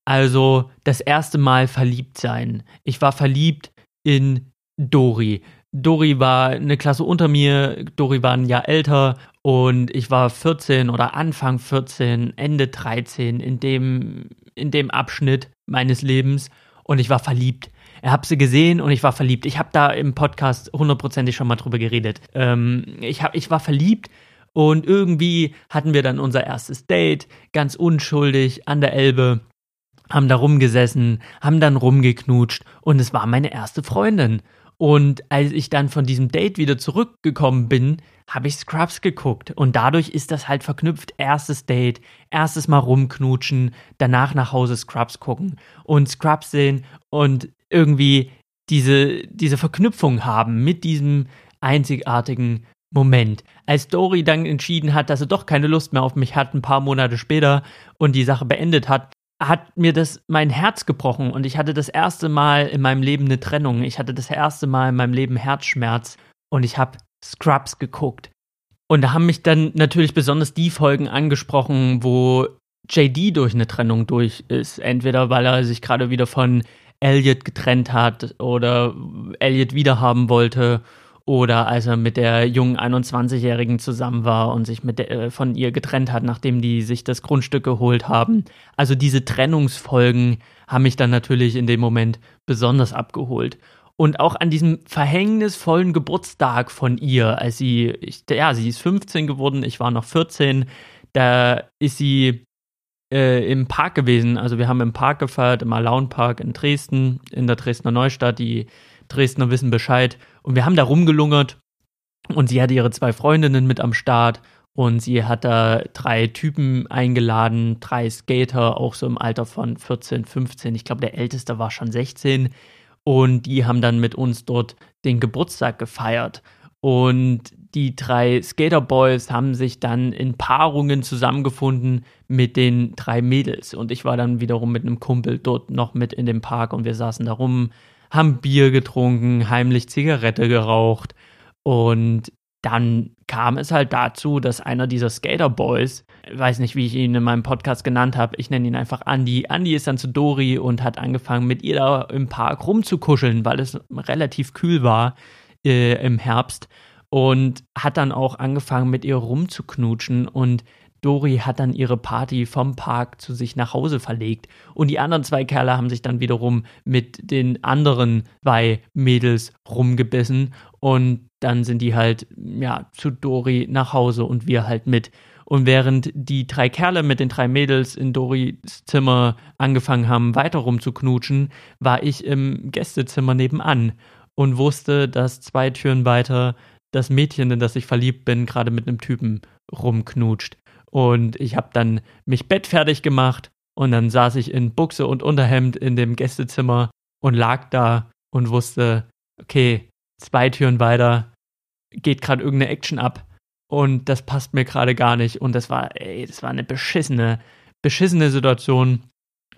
Also das erste Mal verliebt sein. Ich war verliebt in Dori. Dori war eine Klasse unter mir, Dori war ein Jahr älter und ich war 14 oder Anfang 14, Ende 13 in dem, in dem Abschnitt meines Lebens und ich war verliebt. Ich habe sie gesehen und ich war verliebt. Ich habe da im Podcast hundertprozentig schon mal drüber geredet. Ähm, ich, hab, ich war verliebt und irgendwie hatten wir dann unser erstes Date, ganz unschuldig an der Elbe, haben da rumgesessen, haben dann rumgeknutscht und es war meine erste Freundin. Und als ich dann von diesem Date wieder zurückgekommen bin, habe ich Scrubs geguckt. Und dadurch ist das halt verknüpft. Erstes Date, erstes Mal rumknutschen, danach nach Hause Scrubs gucken und Scrubs sehen und irgendwie diese, diese Verknüpfung haben mit diesem einzigartigen Moment. Als Dory dann entschieden hat, dass er doch keine Lust mehr auf mich hat, ein paar Monate später und die Sache beendet hat, hat mir das mein Herz gebrochen und ich hatte das erste Mal in meinem Leben eine Trennung. Ich hatte das erste Mal in meinem Leben Herzschmerz und ich habe Scrubs geguckt. Und da haben mich dann natürlich besonders die Folgen angesprochen, wo JD durch eine Trennung durch ist. Entweder weil er sich gerade wieder von Elliot getrennt hat oder Elliot wiederhaben wollte oder als er mit der jungen 21-Jährigen zusammen war und sich mit der, äh, von ihr getrennt hat, nachdem die sich das Grundstück geholt haben. Also diese Trennungsfolgen haben mich dann natürlich in dem Moment besonders abgeholt. Und auch an diesem verhängnisvollen Geburtstag von ihr, als sie, ich, ja, sie ist 15 geworden, ich war noch 14, da ist sie äh, im Park gewesen. Also wir haben im Park gefeiert, im Alaun Park in Dresden, in der Dresdner Neustadt. Die Dresdner wissen Bescheid. Und wir haben da rumgelungert und sie hatte ihre zwei Freundinnen mit am Start und sie hat da drei Typen eingeladen, drei Skater, auch so im Alter von 14, 15. Ich glaube, der älteste war schon 16. Und die haben dann mit uns dort den Geburtstag gefeiert. Und die drei Skaterboys haben sich dann in Paarungen zusammengefunden mit den drei Mädels. Und ich war dann wiederum mit einem Kumpel dort noch mit in dem Park und wir saßen da rum, haben Bier getrunken, heimlich Zigarette geraucht und dann kam es halt dazu, dass einer dieser Skaterboys, weiß nicht, wie ich ihn in meinem Podcast genannt habe, ich nenne ihn einfach Andy. Andy ist dann zu Dori und hat angefangen, mit ihr da im Park rumzukuscheln, weil es relativ kühl war äh, im Herbst. Und hat dann auch angefangen, mit ihr rumzuknutschen. Und Dori hat dann ihre Party vom Park zu sich nach Hause verlegt. Und die anderen zwei Kerle haben sich dann wiederum mit den anderen zwei Mädels rumgebissen. Und dann sind die halt, ja, zu Dori nach Hause und wir halt mit. Und während die drei Kerle mit den drei Mädels in Doris Zimmer angefangen haben, weiter rumzuknutschen, war ich im Gästezimmer nebenan und wusste, dass zwei Türen weiter das Mädchen, in das ich verliebt bin, gerade mit einem Typen rumknutscht. Und ich habe dann mich bettfertig gemacht und dann saß ich in Buchse und Unterhemd in dem Gästezimmer und lag da und wusste, okay, zwei Türen weiter geht gerade irgendeine Action ab und das passt mir gerade gar nicht. Und das war, ey, das war eine beschissene, beschissene Situation,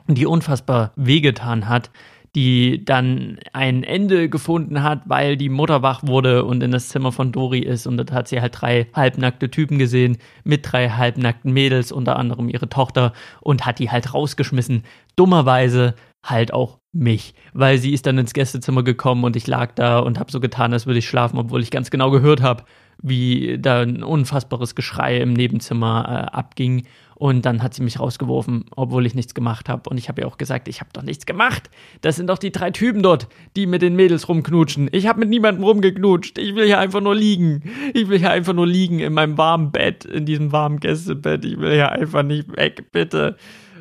die unfassbar wehgetan hat, die dann ein Ende gefunden hat, weil die Mutter wach wurde und in das Zimmer von Dori ist und dort hat sie halt drei halbnackte Typen gesehen mit drei halbnackten Mädels, unter anderem ihre Tochter und hat die halt rausgeschmissen. Dummerweise halt auch mich, weil sie ist dann ins Gästezimmer gekommen und ich lag da und habe so getan, als würde ich schlafen, obwohl ich ganz genau gehört habe, wie da ein unfassbares Geschrei im Nebenzimmer äh, abging und dann hat sie mich rausgeworfen, obwohl ich nichts gemacht habe. Und ich habe ihr auch gesagt, ich habe doch nichts gemacht. Das sind doch die drei Typen dort, die mit den Mädels rumknutschen. Ich habe mit niemandem rumgeknutscht. Ich will hier einfach nur liegen. Ich will hier einfach nur liegen in meinem warmen Bett, in diesem warmen Gästebett. Ich will hier einfach nicht weg, bitte.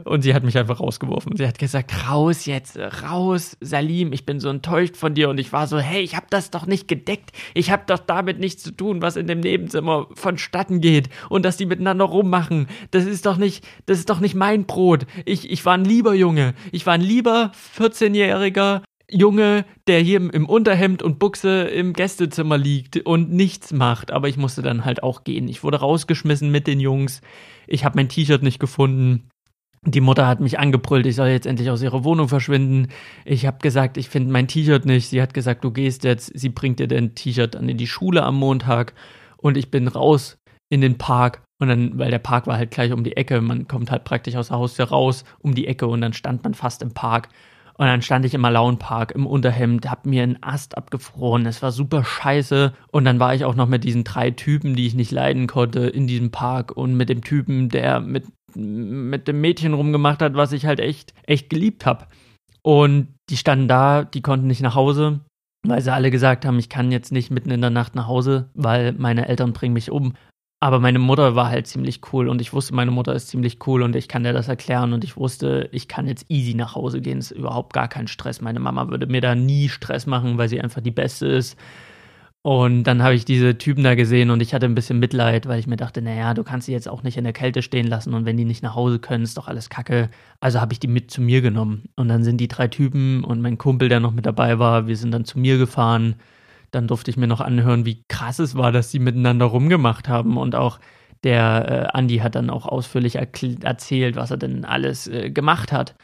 Und sie hat mich einfach rausgeworfen. Sie hat gesagt, raus jetzt, raus, Salim, ich bin so enttäuscht von dir. Und ich war so, hey, ich habe das doch nicht gedeckt. Ich habe doch damit nichts zu tun, was in dem Nebenzimmer vonstatten geht. Und dass die miteinander rummachen. Das ist doch nicht, das ist doch nicht mein Brot. Ich, ich war ein lieber Junge. Ich war ein lieber 14-jähriger Junge, der hier im Unterhemd und Buchse im Gästezimmer liegt und nichts macht. Aber ich musste dann halt auch gehen. Ich wurde rausgeschmissen mit den Jungs. Ich habe mein T-Shirt nicht gefunden. Die Mutter hat mich angebrüllt, ich soll jetzt endlich aus ihrer Wohnung verschwinden. Ich habe gesagt, ich finde mein T-Shirt nicht. Sie hat gesagt, du gehst jetzt. Sie bringt dir dein T-Shirt dann in die Schule am Montag. Und ich bin raus in den Park. Und dann, weil der Park war halt gleich um die Ecke, man kommt halt praktisch aus der Haustür raus um die Ecke und dann stand man fast im Park. Und dann stand ich im Malaunpark im Unterhemd, hab mir einen Ast abgefroren. Es war super scheiße. Und dann war ich auch noch mit diesen drei Typen, die ich nicht leiden konnte, in diesem Park und mit dem Typen, der mit mit dem Mädchen rumgemacht hat, was ich halt echt, echt geliebt habe. Und die standen da, die konnten nicht nach Hause, weil sie alle gesagt haben, ich kann jetzt nicht mitten in der Nacht nach Hause, weil meine Eltern bringen mich um. Aber meine Mutter war halt ziemlich cool und ich wusste, meine Mutter ist ziemlich cool und ich kann dir das erklären und ich wusste, ich kann jetzt easy nach Hause gehen, ist überhaupt gar kein Stress. Meine Mama würde mir da nie Stress machen, weil sie einfach die Beste ist und dann habe ich diese Typen da gesehen und ich hatte ein bisschen Mitleid, weil ich mir dachte, naja, du kannst sie jetzt auch nicht in der Kälte stehen lassen und wenn die nicht nach Hause können, ist doch alles kacke. Also habe ich die mit zu mir genommen. Und dann sind die drei Typen und mein Kumpel, der noch mit dabei war, wir sind dann zu mir gefahren. Dann durfte ich mir noch anhören, wie krass es war, dass sie miteinander rumgemacht haben. Und auch der äh, Andi hat dann auch ausführlich erzählt, was er denn alles äh, gemacht hat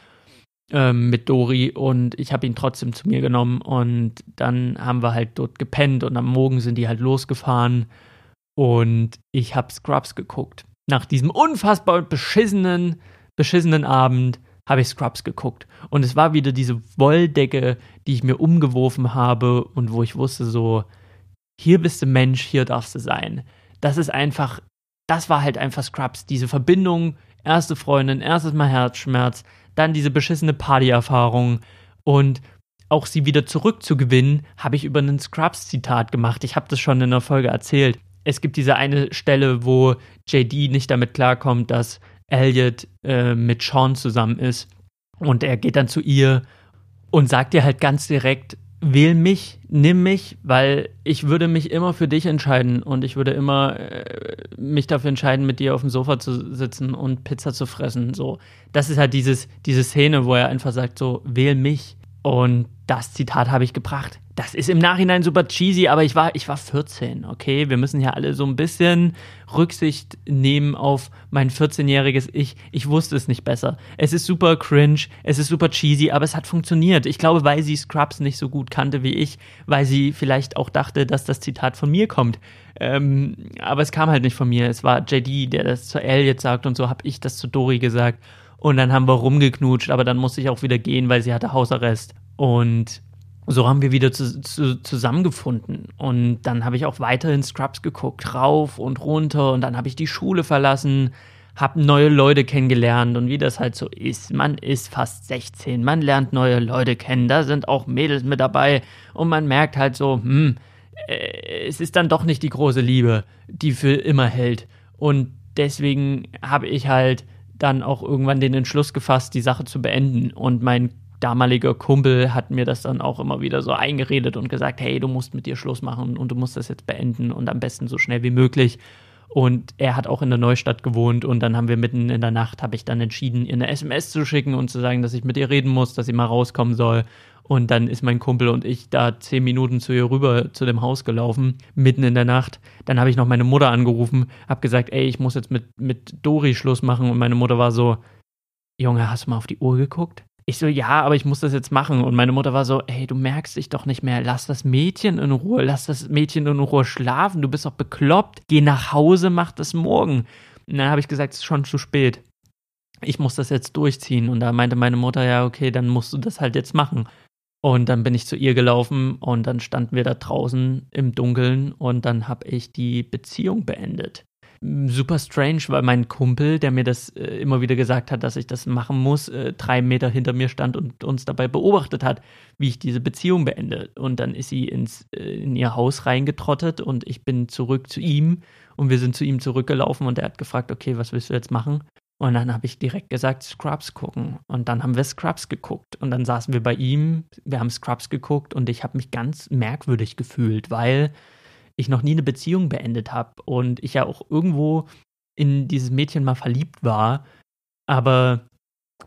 ähm, mit Dori und ich habe ihn trotzdem zu mir genommen und dann haben wir halt dort gepennt und am Morgen sind die halt losgefahren und ich habe Scrubs geguckt. Nach diesem unfassbar beschissenen, beschissenen Abend habe ich Scrubs geguckt und es war wieder diese Wolldecke, die ich mir umgeworfen habe und wo ich wusste so, hier bist du Mensch, hier darfst du sein. Das ist einfach, das war halt einfach Scrubs, diese Verbindung, erste Freundin, erstes Mal Herzschmerz, dann diese beschissene Party-Erfahrung und auch sie wieder zurückzugewinnen, habe ich über einen Scrubs-Zitat gemacht. Ich habe das schon in der Folge erzählt. Es gibt diese eine Stelle, wo JD nicht damit klarkommt, dass Elliot äh, mit Sean zusammen ist. Und er geht dann zu ihr und sagt ihr halt ganz direkt, wähl mich, nimm mich, weil ich würde mich immer für dich entscheiden und ich würde immer äh, mich dafür entscheiden, mit dir auf dem Sofa zu sitzen und Pizza zu fressen. So, das ist halt dieses, diese Szene, wo er einfach sagt, so, wähl mich. Und das Zitat habe ich gebracht. Das ist im Nachhinein super cheesy, aber ich war, ich war 14, okay? Wir müssen ja alle so ein bisschen Rücksicht nehmen auf mein 14-jähriges Ich. Ich wusste es nicht besser. Es ist super cringe, es ist super cheesy, aber es hat funktioniert. Ich glaube, weil sie Scrubs nicht so gut kannte wie ich, weil sie vielleicht auch dachte, dass das Zitat von mir kommt. Ähm, aber es kam halt nicht von mir. Es war JD, der das zu Elliot sagt und so habe ich das zu Dory gesagt. Und dann haben wir rumgeknutscht, aber dann musste ich auch wieder gehen, weil sie hatte Hausarrest. Und so haben wir wieder zu, zu, zusammengefunden. Und dann habe ich auch weiterhin Scrubs geguckt, rauf und runter. Und dann habe ich die Schule verlassen, habe neue Leute kennengelernt und wie das halt so ist. Man ist fast 16, man lernt neue Leute kennen, da sind auch Mädels mit dabei und man merkt halt so, hm, äh, es ist dann doch nicht die große Liebe, die für immer hält. Und deswegen habe ich halt dann auch irgendwann den Entschluss gefasst, die Sache zu beenden. Und mein damaliger Kumpel hat mir das dann auch immer wieder so eingeredet und gesagt, hey, du musst mit dir Schluss machen und du musst das jetzt beenden und am besten so schnell wie möglich. Und er hat auch in der Neustadt gewohnt und dann haben wir mitten in der Nacht, habe ich dann entschieden, ihr eine SMS zu schicken und zu sagen, dass ich mit ihr reden muss, dass sie mal rauskommen soll. Und dann ist mein Kumpel und ich da zehn Minuten zu ihr rüber zu dem Haus gelaufen, mitten in der Nacht. Dann habe ich noch meine Mutter angerufen, habe gesagt, ey, ich muss jetzt mit, mit Dori Schluss machen. Und meine Mutter war so, Junge, hast du mal auf die Uhr geguckt? Ich so, ja, aber ich muss das jetzt machen. Und meine Mutter war so, ey, du merkst dich doch nicht mehr. Lass das Mädchen in Ruhe. Lass das Mädchen in Ruhe schlafen. Du bist doch bekloppt. Geh nach Hause, mach das morgen. Und dann habe ich gesagt, es ist schon zu spät. Ich muss das jetzt durchziehen. Und da meinte meine Mutter, ja, okay, dann musst du das halt jetzt machen. Und dann bin ich zu ihr gelaufen und dann standen wir da draußen im Dunkeln und dann habe ich die Beziehung beendet. Super strange, weil mein Kumpel, der mir das äh, immer wieder gesagt hat, dass ich das machen muss, äh, drei Meter hinter mir stand und uns dabei beobachtet hat, wie ich diese Beziehung beende. Und dann ist sie ins, äh, in ihr Haus reingetrottet und ich bin zurück zu ihm und wir sind zu ihm zurückgelaufen und er hat gefragt, okay, was willst du jetzt machen? Und dann habe ich direkt gesagt, Scrubs gucken. Und dann haben wir Scrubs geguckt. Und dann saßen wir bei ihm, wir haben Scrubs geguckt und ich habe mich ganz merkwürdig gefühlt, weil ich noch nie eine Beziehung beendet habe und ich ja auch irgendwo in dieses Mädchen mal verliebt war, aber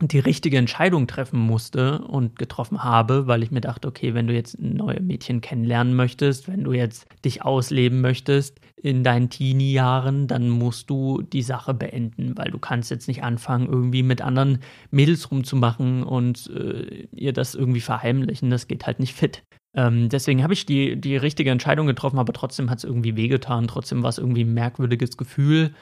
die richtige Entscheidung treffen musste und getroffen habe, weil ich mir dachte, okay, wenn du jetzt neue Mädchen kennenlernen möchtest, wenn du jetzt dich ausleben möchtest in deinen Teenie-Jahren, dann musst du die Sache beenden, weil du kannst jetzt nicht anfangen, irgendwie mit anderen Mädels rumzumachen und äh, ihr das irgendwie verheimlichen. Das geht halt nicht fit. Ähm, deswegen habe ich die, die richtige Entscheidung getroffen, aber trotzdem hat es irgendwie wehgetan. Trotzdem war es irgendwie ein merkwürdiges Gefühl.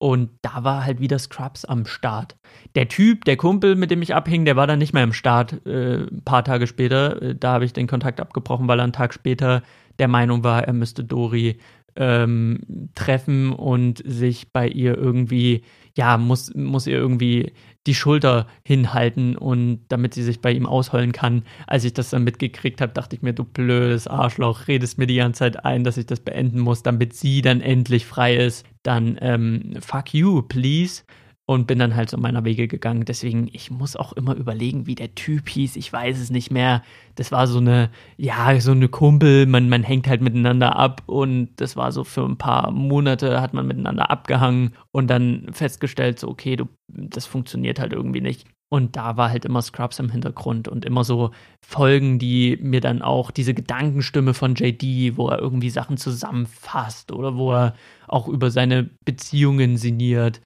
Und da war halt wieder Scrubs am Start. Der Typ, der Kumpel, mit dem ich abhing, der war dann nicht mehr im Start, äh, ein paar Tage später. Äh, da habe ich den Kontakt abgebrochen, weil er einen Tag später der Meinung war, er müsste Dori ähm, treffen und sich bei ihr irgendwie, ja, muss, muss ihr irgendwie die Schulter hinhalten und damit sie sich bei ihm ausheulen kann. Als ich das dann mitgekriegt habe, dachte ich mir, du blödes Arschloch, redest mir die ganze Zeit ein, dass ich das beenden muss, damit sie dann endlich frei ist. Dann ähm, fuck you, please und bin dann halt so meiner Wege gegangen. Deswegen, ich muss auch immer überlegen, wie der Typ hieß. Ich weiß es nicht mehr. Das war so eine, ja, so eine Kumpel. Man, man hängt halt miteinander ab und das war so für ein paar Monate hat man miteinander abgehangen und dann festgestellt, so, okay, du, das funktioniert halt irgendwie nicht. Und da war halt immer Scrubs im Hintergrund und immer so Folgen, die mir dann auch diese Gedankenstimme von JD, wo er irgendwie Sachen zusammenfasst oder wo er auch über seine Beziehungen sinniert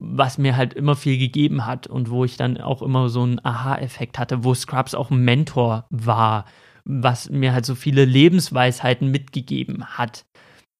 was mir halt immer viel gegeben hat und wo ich dann auch immer so einen Aha-Effekt hatte, wo Scrubs auch ein Mentor war, was mir halt so viele Lebensweisheiten mitgegeben hat.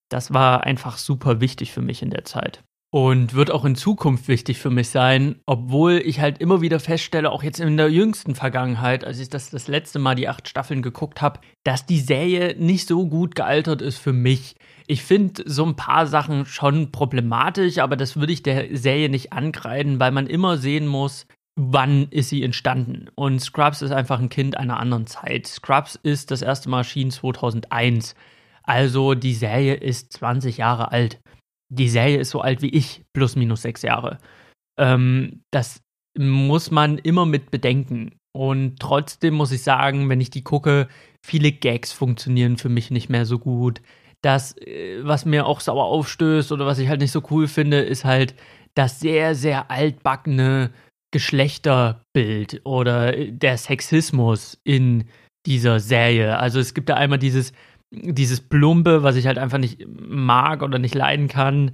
Das war einfach super wichtig für mich in der Zeit. Und wird auch in Zukunft wichtig für mich sein, obwohl ich halt immer wieder feststelle, auch jetzt in der jüngsten Vergangenheit, als ich das das letzte Mal die acht Staffeln geguckt habe, dass die Serie nicht so gut gealtert ist für mich. Ich finde so ein paar Sachen schon problematisch, aber das würde ich der Serie nicht angreifen, weil man immer sehen muss, wann ist sie entstanden. Und Scrubs ist einfach ein Kind einer anderen Zeit. Scrubs ist das erste Mal erschienen 2001. Also die Serie ist 20 Jahre alt. Die Serie ist so alt wie ich, plus minus sechs Jahre. Ähm, das muss man immer mit bedenken. Und trotzdem muss ich sagen, wenn ich die gucke, viele Gags funktionieren für mich nicht mehr so gut das, äh, was mir auch sauer aufstößt oder was ich halt nicht so cool finde, ist halt das sehr, sehr altbackene Geschlechterbild oder äh, der Sexismus in dieser Serie. Also es gibt da einmal dieses, dieses Plumpe, was ich halt einfach nicht mag oder nicht leiden kann.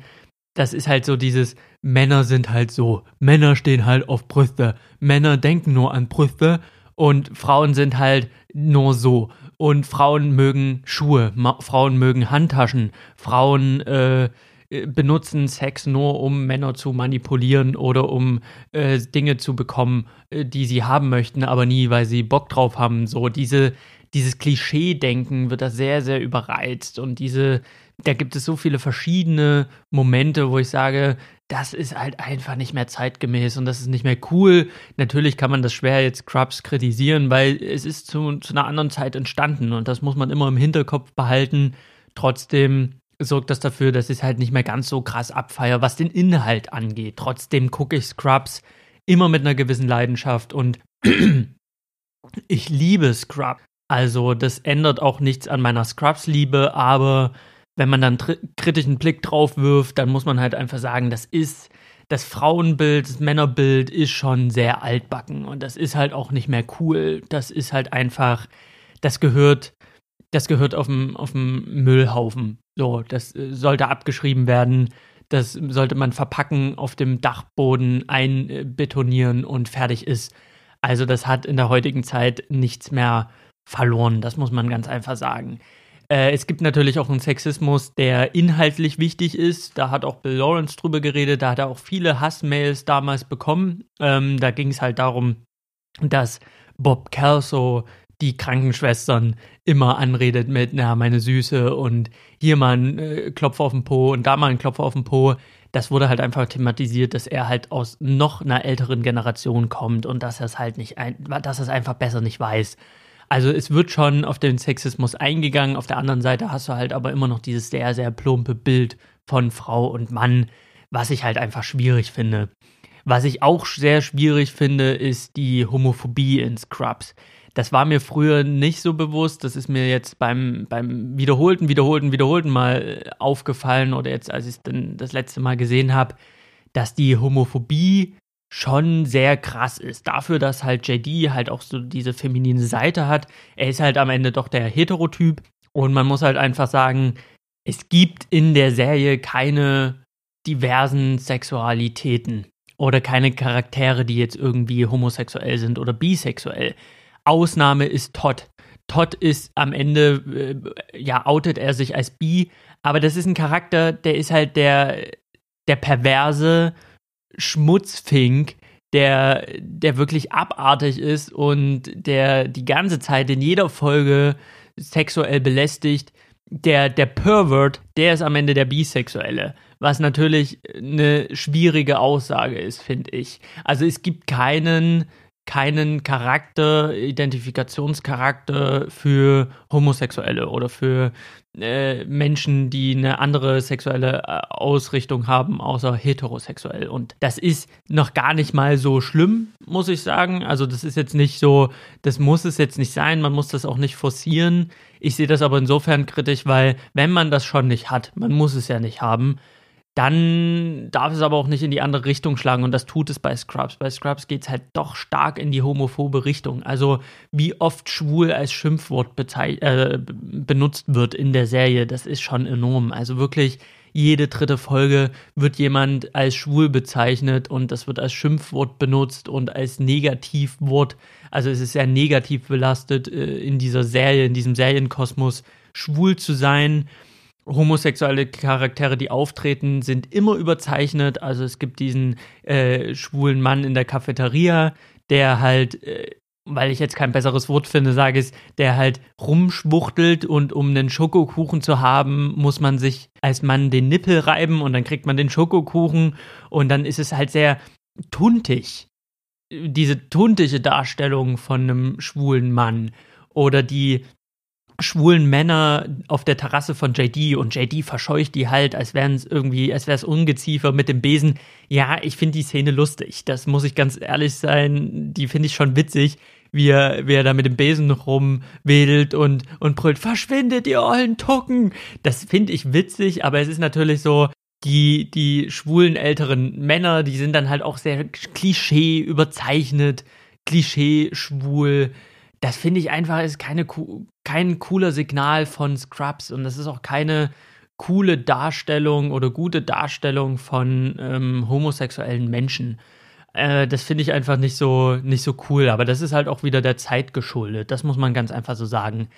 Das ist halt so dieses, Männer sind halt so. Männer stehen halt auf Brüste. Männer denken nur an Brüste und Frauen sind halt nur so und Frauen mögen Schuhe, Ma Frauen mögen Handtaschen, Frauen äh, benutzen Sex nur, um Männer zu manipulieren oder um äh, Dinge zu bekommen, äh, die sie haben möchten, aber nie, weil sie Bock drauf haben. So diese, dieses Klischee-Denken wird da sehr, sehr überreizt und diese, da gibt es so viele verschiedene Momente, wo ich sage, das ist halt einfach nicht mehr zeitgemäß und das ist nicht mehr cool. Natürlich kann man das schwer jetzt Scrubs kritisieren, weil es ist zu, zu einer anderen Zeit entstanden und das muss man immer im Hinterkopf behalten. Trotzdem sorgt das dafür, dass ich es halt nicht mehr ganz so krass abfeiere, was den Inhalt angeht. Trotzdem gucke ich Scrubs immer mit einer gewissen Leidenschaft und ich liebe Scrubs. Also das ändert auch nichts an meiner Scrubs-Liebe, aber wenn man dann kritischen Blick drauf wirft, dann muss man halt einfach sagen, das ist das Frauenbild, das Männerbild ist schon sehr altbacken und das ist halt auch nicht mehr cool. Das ist halt einfach, das gehört, das gehört auf dem, auf dem Müllhaufen. So, das äh, sollte abgeschrieben werden. Das sollte man verpacken, auf dem Dachboden einbetonieren und fertig ist. Also das hat in der heutigen Zeit nichts mehr verloren. Das muss man ganz einfach sagen. Äh, es gibt natürlich auch einen Sexismus, der inhaltlich wichtig ist. Da hat auch Bill Lawrence drüber geredet. Da hat er auch viele Hassmails damals bekommen. Ähm, da ging es halt darum, dass Bob Kelso die Krankenschwestern immer anredet mit, na, meine Süße und hier mal ein äh, Klopf auf den Po und da mal ein Klopf auf den Po. Das wurde halt einfach thematisiert, dass er halt aus noch einer älteren Generation kommt und dass er es halt nicht, ein, dass er es einfach besser nicht weiß. Also es wird schon auf den Sexismus eingegangen. Auf der anderen Seite hast du halt aber immer noch dieses sehr, sehr plumpe Bild von Frau und Mann, was ich halt einfach schwierig finde. Was ich auch sehr schwierig finde, ist die Homophobie in Scrubs. Das war mir früher nicht so bewusst. Das ist mir jetzt beim, beim wiederholten, wiederholten, wiederholten Mal aufgefallen oder jetzt, als ich es dann das letzte Mal gesehen habe, dass die Homophobie schon sehr krass ist. Dafür, dass halt JD halt auch so diese feminine Seite hat. Er ist halt am Ende doch der Heterotyp. Und man muss halt einfach sagen, es gibt in der Serie keine diversen Sexualitäten oder keine Charaktere, die jetzt irgendwie homosexuell sind oder bisexuell. Ausnahme ist Todd. Todd ist am Ende, äh, ja, outet er sich als bi, aber das ist ein Charakter, der ist halt der, der perverse, Schmutzfink, der, der wirklich abartig ist und der die ganze Zeit in jeder Folge sexuell belästigt. Der, der Pervert, der ist am Ende der Bisexuelle. Was natürlich eine schwierige Aussage ist, finde ich. Also es gibt keinen keinen Charakter, Identifikationscharakter für Homosexuelle oder für äh, Menschen, die eine andere sexuelle äh, Ausrichtung haben, außer heterosexuell. Und das ist noch gar nicht mal so schlimm, muss ich sagen. Also das ist jetzt nicht so, das muss es jetzt nicht sein, man muss das auch nicht forcieren. Ich sehe das aber insofern kritisch, weil wenn man das schon nicht hat, man muss es ja nicht haben, dann darf es aber auch nicht in die andere Richtung schlagen und das tut es bei Scrubs. Bei Scrubs geht es halt doch stark in die homophobe Richtung. Also wie oft schwul als Schimpfwort äh, benutzt wird in der Serie, das ist schon enorm. Also wirklich jede dritte Folge wird jemand als schwul bezeichnet und das wird als Schimpfwort benutzt und als Negativwort. Also es ist sehr negativ belastet äh, in dieser Serie, in diesem Serienkosmos schwul zu sein homosexuelle Charaktere, die auftreten, sind immer überzeichnet. Also es gibt diesen äh, schwulen Mann in der Cafeteria, der halt, äh, weil ich jetzt kein besseres Wort finde, sage ich, der halt rumschwuchtelt und um einen Schokokuchen zu haben, muss man sich als Mann den Nippel reiben und dann kriegt man den Schokokuchen und dann ist es halt sehr tuntig. Diese tuntige Darstellung von einem schwulen Mann oder die schwulen Männer auf der Terrasse von JD und JD verscheucht die halt, als wären es irgendwie, als wäre es Ungeziefer mit dem Besen. Ja, ich finde die Szene lustig. Das muss ich ganz ehrlich sein. Die finde ich schon witzig, wie er, wie er da mit dem Besen rumwedelt und, und brüllt, verschwindet, ihr ollen Tucken. Das finde ich witzig, aber es ist natürlich so, die, die schwulen älteren Männer, die sind dann halt auch sehr klischee überzeichnet, klischee schwul das finde ich einfach ist keine, kein cooler Signal von Scrubs und das ist auch keine coole Darstellung oder gute Darstellung von ähm, homosexuellen Menschen. Äh, das finde ich einfach nicht so, nicht so cool, aber das ist halt auch wieder der Zeit geschuldet. Das muss man ganz einfach so sagen.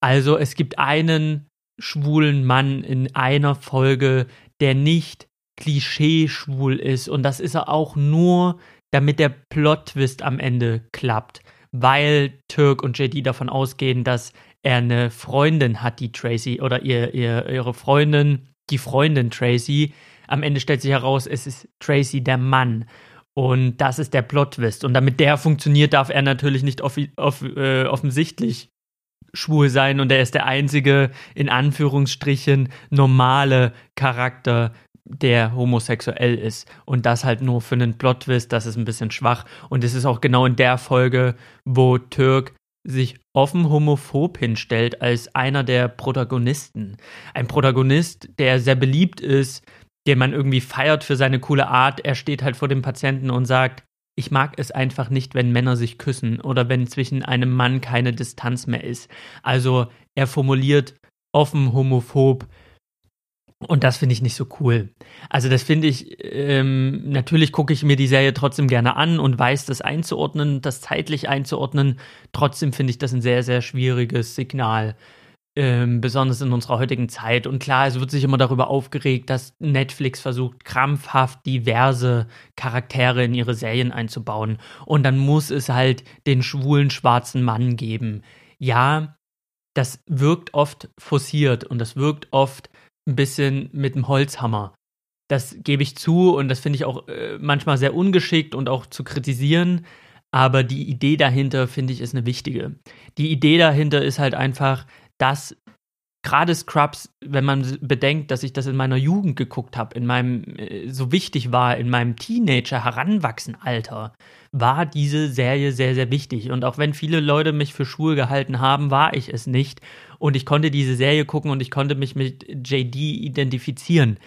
Also es gibt einen schwulen Mann in einer Folge, der nicht klischee-schwul ist und das ist er auch nur, damit der Plot-Twist am Ende klappt weil Türk und JD davon ausgehen, dass er eine Freundin hat, die Tracy, oder ihr, ihr, ihre Freundin, die Freundin Tracy. am Ende stellt sich heraus, es ist Tracy der Mann. Und das ist der Plot-Twist. Und damit der funktioniert, darf er natürlich nicht off off äh, offensichtlich schwul sein. Und er ist der einzige, in Anführungsstrichen, normale Charakter, der homosexuell ist. Und das halt nur für einen Plot-Twist, das ist ein bisschen schwach. Und es ist auch genau in der Folge, wo Türk sich offen homophob hinstellt als einer der Protagonisten. Ein Protagonist, der sehr beliebt ist, den man irgendwie feiert für seine coole Art. Er steht halt vor dem Patienten und sagt, ich mag es einfach nicht, wenn Männer sich küssen oder wenn zwischen einem Mann keine Distanz mehr ist. Also er formuliert offen homophob. Und das finde ich nicht so cool. Also das finde ich, ähm, natürlich gucke ich mir die Serie trotzdem gerne an und weiß das einzuordnen, das zeitlich einzuordnen. Trotzdem finde ich das ein sehr, sehr schwieriges Signal ähm, besonders in unserer heutigen Zeit. Und klar, es wird sich immer darüber aufgeregt, dass Netflix versucht, krampfhaft diverse Charaktere in ihre Serien einzubauen. Und dann muss es halt den schwulen schwarzen Mann geben. Ja, das wirkt oft forciert und das wirkt oft ein bisschen mit dem Holzhammer. Das gebe ich zu und das finde ich auch äh, manchmal sehr ungeschickt und auch zu kritisieren. Aber die Idee dahinter, finde ich, ist eine wichtige. Die Idee dahinter ist halt einfach, dass gerade Scrubs, wenn man bedenkt, dass ich das in meiner Jugend geguckt habe, in meinem äh, so wichtig war, in meinem Teenager heranwachsen Alter, war diese Serie sehr sehr wichtig und auch wenn viele Leute mich für schwul gehalten haben, war ich es nicht und ich konnte diese Serie gucken und ich konnte mich mit JD identifizieren.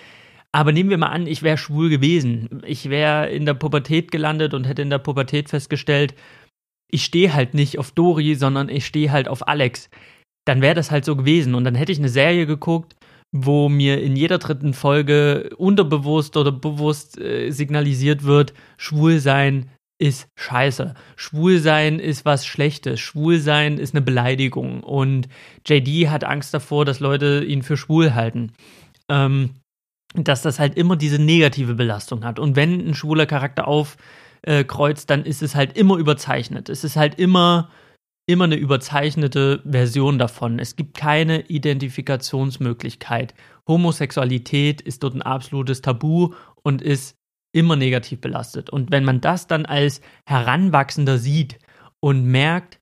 Aber nehmen wir mal an, ich wäre schwul gewesen. Ich wäre in der Pubertät gelandet und hätte in der Pubertät festgestellt, ich stehe halt nicht auf Dori, sondern ich stehe halt auf Alex dann wäre das halt so gewesen. Und dann hätte ich eine Serie geguckt, wo mir in jeder dritten Folge unterbewusst oder bewusst äh, signalisiert wird, schwul sein ist scheiße. Schwul sein ist was Schlechtes. Schwul sein ist eine Beleidigung. Und JD hat Angst davor, dass Leute ihn für schwul halten. Ähm, dass das halt immer diese negative Belastung hat. Und wenn ein schwuler Charakter aufkreuzt, dann ist es halt immer überzeichnet. Es ist halt immer immer eine überzeichnete Version davon. Es gibt keine Identifikationsmöglichkeit. Homosexualität ist dort ein absolutes Tabu und ist immer negativ belastet. Und wenn man das dann als Heranwachsender sieht und merkt,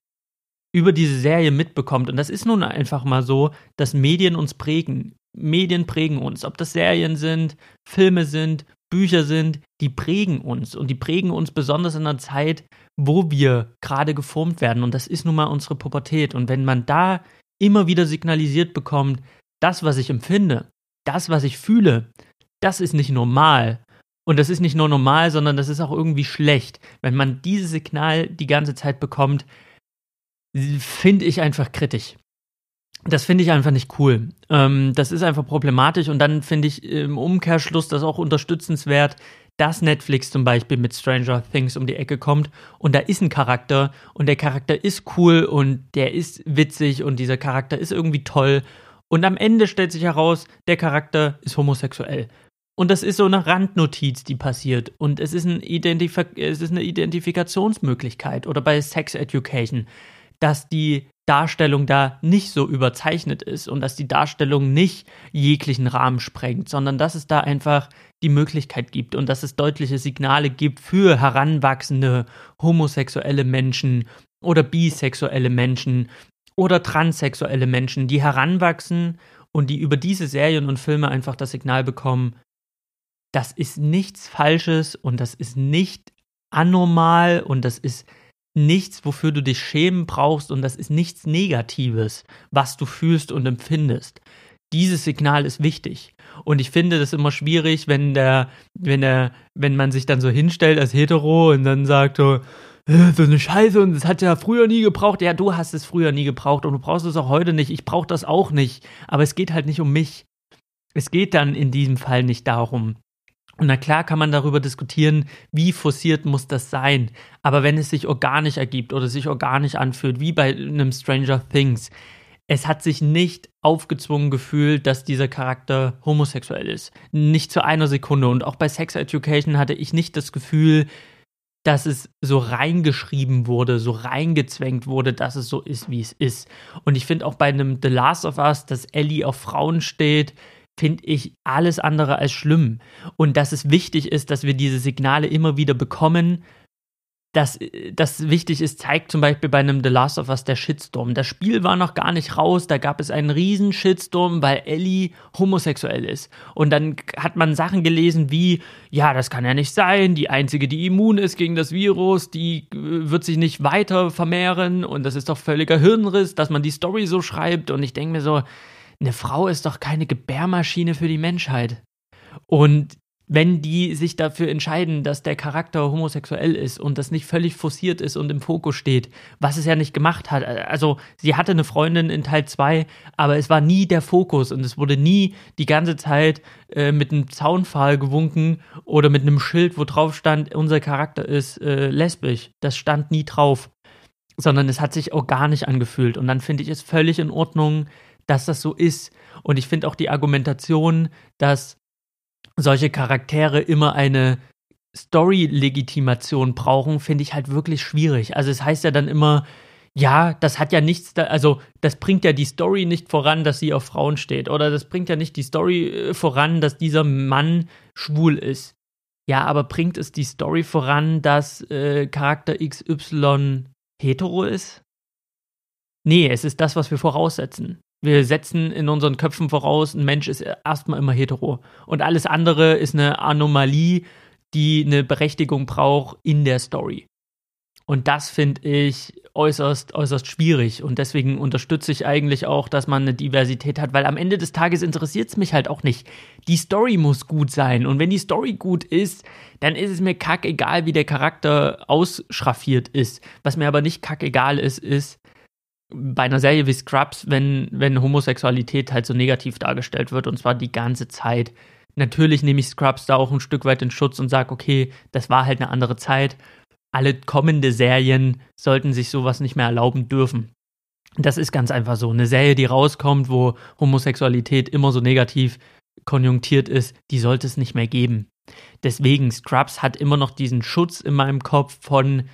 über diese Serie mitbekommt, und das ist nun einfach mal so, dass Medien uns prägen. Medien prägen uns, ob das Serien sind, Filme sind, Bücher sind, die prägen uns und die prägen uns besonders in einer Zeit, wo wir gerade geformt werden und das ist nun mal unsere Pubertät und wenn man da immer wieder signalisiert bekommt, das, was ich empfinde, das, was ich fühle, das ist nicht normal. Und das ist nicht nur normal, sondern das ist auch irgendwie schlecht. Wenn man dieses Signal die ganze Zeit bekommt, finde ich einfach kritisch das finde ich einfach nicht cool. Ähm, das ist einfach problematisch und dann finde ich im Umkehrschluss das auch unterstützenswert, dass Netflix zum Beispiel mit Stranger Things um die Ecke kommt und da ist ein Charakter und der Charakter ist cool und der ist witzig und dieser Charakter ist irgendwie toll und am Ende stellt sich heraus, der Charakter ist homosexuell. Und das ist so eine Randnotiz, die passiert. Und es ist, ein es ist eine Identifikationsmöglichkeit. Oder bei Sex Education, dass die Darstellung da nicht so überzeichnet ist und dass die Darstellung nicht jeglichen Rahmen sprengt, sondern dass es da einfach die Möglichkeit gibt und dass es deutliche Signale gibt für heranwachsende homosexuelle Menschen oder bisexuelle Menschen oder transsexuelle Menschen, die heranwachsen und die über diese Serien und Filme einfach das Signal bekommen, das ist nichts Falsches und das ist nicht anormal und das ist nichts, wofür du dich schämen brauchst und das ist nichts Negatives, was du fühlst und empfindest. Dieses Signal ist wichtig. Und ich finde das immer schwierig, wenn der, wenn der, wenn man sich dann so hinstellt als hetero und dann sagt so, äh, so eine Scheiße und das hat ja früher nie gebraucht. Ja, du hast es früher nie gebraucht und du brauchst es auch heute nicht. Ich brauche das auch nicht. Aber es geht halt nicht um mich. Es geht dann in diesem Fall nicht darum. Und na klar kann man darüber diskutieren, wie forciert muss das sein. Aber wenn es sich organisch ergibt oder sich organisch anfühlt, wie bei einem Stranger Things, es hat sich nicht aufgezwungen gefühlt, dass dieser Charakter homosexuell ist. Nicht zu einer Sekunde. Und auch bei Sex Education hatte ich nicht das Gefühl, dass es so reingeschrieben wurde, so reingezwängt wurde, dass es so ist, wie es ist. Und ich finde auch bei einem The Last of Us, dass Ellie auf Frauen steht, finde ich alles andere als schlimm. Und dass es wichtig ist, dass wir diese Signale immer wieder bekommen, dass das wichtig ist, zeigt zum Beispiel bei einem The Last of Us der Shitstorm. Das Spiel war noch gar nicht raus, da gab es einen riesen Shitstorm, weil Ellie homosexuell ist. Und dann hat man Sachen gelesen wie, ja, das kann ja nicht sein, die einzige, die immun ist gegen das Virus, die äh, wird sich nicht weiter vermehren und das ist doch völliger Hirnriss, dass man die Story so schreibt. Und ich denke mir so, eine Frau ist doch keine Gebärmaschine für die Menschheit. Und wenn die sich dafür entscheiden, dass der Charakter homosexuell ist und das nicht völlig forciert ist und im Fokus steht, was es ja nicht gemacht hat. Also sie hatte eine Freundin in Teil 2, aber es war nie der Fokus und es wurde nie die ganze Zeit äh, mit einem Zaunpfahl gewunken oder mit einem Schild, wo drauf stand, unser Charakter ist äh, lesbisch. Das stand nie drauf, sondern es hat sich auch gar nicht angefühlt. Und dann finde ich es völlig in Ordnung, dass das so ist. Und ich finde auch die Argumentation, dass solche Charaktere immer eine Story-Legitimation brauchen, finde ich halt wirklich schwierig. Also es heißt ja dann immer, ja, das hat ja nichts, da, also das bringt ja die Story nicht voran, dass sie auf Frauen steht. Oder das bringt ja nicht die Story äh, voran, dass dieser Mann schwul ist. Ja, aber bringt es die Story voran, dass äh, Charakter XY hetero ist? Nee, es ist das, was wir voraussetzen. Wir setzen in unseren Köpfen voraus, ein Mensch ist erstmal immer hetero. Und alles andere ist eine Anomalie, die eine Berechtigung braucht in der Story. Und das finde ich äußerst, äußerst schwierig. Und deswegen unterstütze ich eigentlich auch, dass man eine Diversität hat, weil am Ende des Tages interessiert es mich halt auch nicht. Die Story muss gut sein. Und wenn die Story gut ist, dann ist es mir kackegal, wie der Charakter ausschraffiert ist. Was mir aber nicht kackegal ist, ist, bei einer Serie wie Scrubs, wenn, wenn Homosexualität halt so negativ dargestellt wird, und zwar die ganze Zeit. Natürlich nehme ich Scrubs da auch ein Stück weit in Schutz und sage, okay, das war halt eine andere Zeit. Alle kommende Serien sollten sich sowas nicht mehr erlauben dürfen. Das ist ganz einfach so. Eine Serie, die rauskommt, wo Homosexualität immer so negativ konjunktiert ist, die sollte es nicht mehr geben. Deswegen, Scrubs hat immer noch diesen Schutz in meinem Kopf von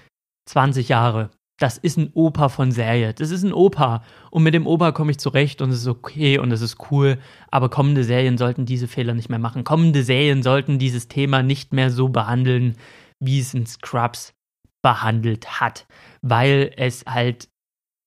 20 Jahre das ist ein Opa von Serie. Das ist ein Opa. Und mit dem Opa komme ich zurecht und es ist okay und es ist cool. Aber kommende Serien sollten diese Fehler nicht mehr machen. Kommende Serien sollten dieses Thema nicht mehr so behandeln, wie es in Scrubs behandelt hat. Weil es halt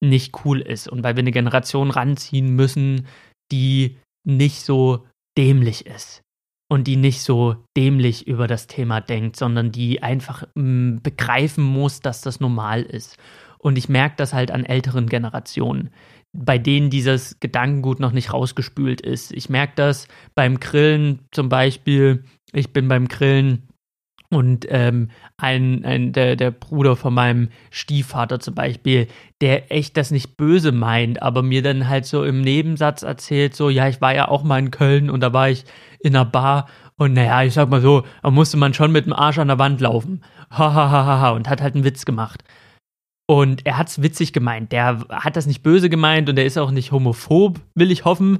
nicht cool ist und weil wir eine Generation ranziehen müssen, die nicht so dämlich ist und die nicht so dämlich über das Thema denkt, sondern die einfach mh, mm, begreifen muss, dass das normal ist. Und ich merke das halt an älteren Generationen, bei denen dieses Gedankengut noch nicht rausgespült ist. Ich merke das beim Grillen zum Beispiel. Ich bin beim Grillen und ähm, ein, ein der, der Bruder von meinem Stiefvater zum Beispiel, der echt das nicht böse meint, aber mir dann halt so im Nebensatz erzählt, so, ja, ich war ja auch mal in Köln und da war ich in einer Bar und naja, ich sag mal so, da musste man schon mit dem Arsch an der Wand laufen. Hahaha ha, ha, und hat halt einen Witz gemacht. Und er hat's witzig gemeint. Der hat das nicht böse gemeint und er ist auch nicht homophob, will ich hoffen.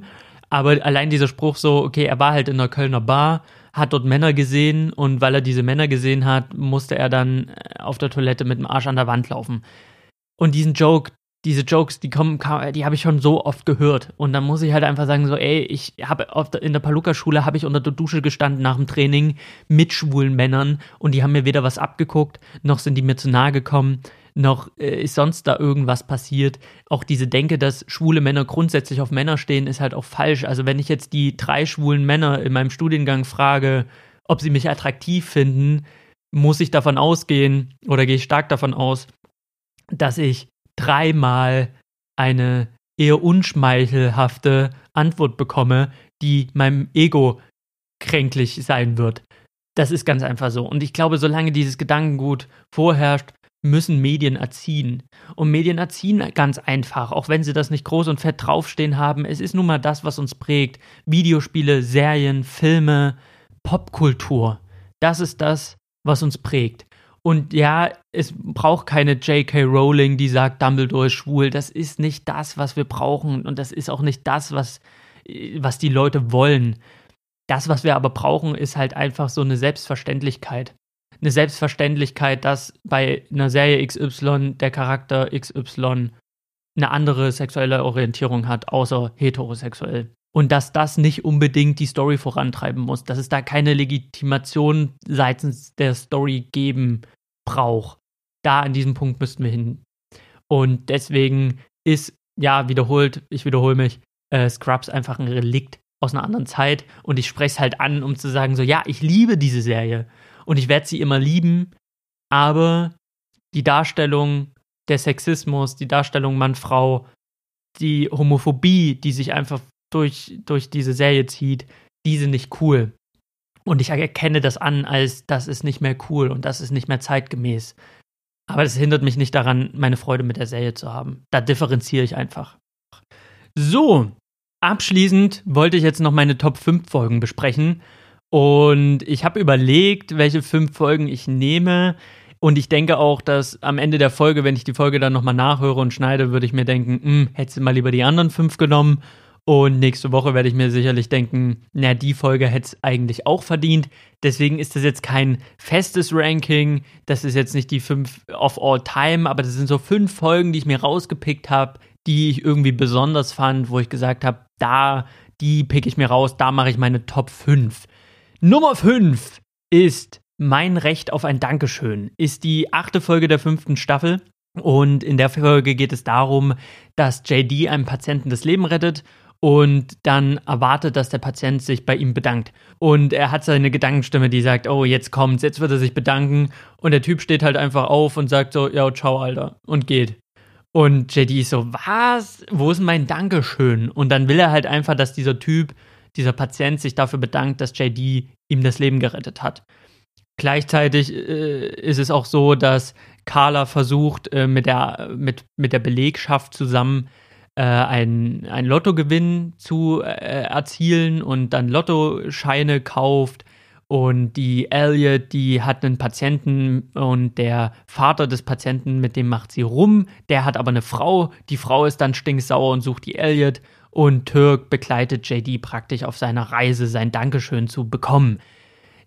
Aber allein dieser Spruch so, okay, er war halt in einer Kölner Bar, hat dort Männer gesehen und weil er diese Männer gesehen hat, musste er dann äh, auf der Toilette mit dem Arsch an der Wand laufen. Und diesen Joke, diese Jokes, die kommen, die habe ich schon so oft gehört. Und dann muss ich halt einfach sagen, so, ey, ich habe in der Paluca-Schule habe ich unter der Dusche gestanden nach dem Training mit schwulen Männern und die haben mir weder was abgeguckt, noch sind die mir zu nahe gekommen noch äh, ist sonst da irgendwas passiert. Auch diese Denke, dass schwule Männer grundsätzlich auf Männer stehen, ist halt auch falsch. Also wenn ich jetzt die drei schwulen Männer in meinem Studiengang frage, ob sie mich attraktiv finden, muss ich davon ausgehen oder gehe ich stark davon aus, dass ich dreimal eine eher unschmeichelhafte Antwort bekomme, die meinem Ego kränklich sein wird. Das ist ganz einfach so. Und ich glaube, solange dieses Gedankengut vorherrscht, müssen Medien erziehen. Und Medien erziehen ganz einfach, auch wenn sie das nicht groß und fett draufstehen haben. Es ist nun mal das, was uns prägt. Videospiele, Serien, Filme, Popkultur. Das ist das, was uns prägt. Und ja, es braucht keine J.K. Rowling, die sagt, Dumbledore ist schwul. Das ist nicht das, was wir brauchen. Und das ist auch nicht das, was, was die Leute wollen. Das, was wir aber brauchen, ist halt einfach so eine Selbstverständlichkeit eine Selbstverständlichkeit, dass bei einer Serie XY der Charakter XY eine andere sexuelle Orientierung hat, außer heterosexuell. und dass das nicht unbedingt die Story vorantreiben muss, dass es da keine Legitimation seitens der Story geben braucht. Da an diesem Punkt müssten wir hin. Und deswegen ist, ja, wiederholt, ich wiederhole mich, äh, Scrubs einfach ein Relikt aus einer anderen Zeit und ich spreche es halt an, um zu sagen, so, ja, ich liebe diese Serie und ich werde sie immer lieben, aber die Darstellung der Sexismus, die Darstellung Mann-Frau, die Homophobie, die sich einfach durch, durch diese Serie zieht, die sind nicht cool. Und ich erkenne das an, als das ist nicht mehr cool und das ist nicht mehr zeitgemäß. Aber das hindert mich nicht daran, meine Freude mit der Serie zu haben. Da differenziere ich einfach. So, abschließend wollte ich jetzt noch meine Top 5 Folgen besprechen. Und ich habe überlegt, welche fünf Folgen ich nehme. Und ich denke auch, dass am Ende der Folge, wenn ich die Folge dann nochmal nachhöre und schneide, würde ich mir denken, hm, hättest du mal lieber die anderen fünf genommen. Und nächste Woche werde ich mir sicherlich denken, na, die Folge hätte es eigentlich auch verdient. Deswegen ist das jetzt kein festes Ranking. Das ist jetzt nicht die fünf of all time, aber das sind so fünf Folgen, die ich mir rausgepickt habe, die ich irgendwie besonders fand, wo ich gesagt habe, da, die pick ich mir raus, da mache ich meine Top 5. Nummer 5 ist mein Recht auf ein Dankeschön ist die achte Folge der fünften Staffel. Und in der Folge geht es darum, dass JD einem Patienten das Leben rettet und dann erwartet, dass der Patient sich bei ihm bedankt. Und er hat seine Gedankenstimme, die sagt, oh, jetzt kommt's, jetzt wird er sich bedanken. Und der Typ steht halt einfach auf und sagt so, ja, ciao, Alter, und geht. Und JD ist so, was? Wo ist mein Dankeschön? Und dann will er halt einfach, dass dieser Typ, dieser Patient sich dafür bedankt, dass JD ihm das Leben gerettet hat. Gleichzeitig äh, ist es auch so, dass Carla versucht, äh, mit, der, mit, mit der Belegschaft zusammen äh, ein, ein Lottogewinn zu äh, erzielen und dann Lottoscheine kauft. Und die Elliot, die hat einen Patienten und der Vater des Patienten, mit dem macht sie rum. Der hat aber eine Frau. Die Frau ist dann stinksauer und sucht die Elliot. Und Turk begleitet JD praktisch auf seiner Reise, sein Dankeschön zu bekommen.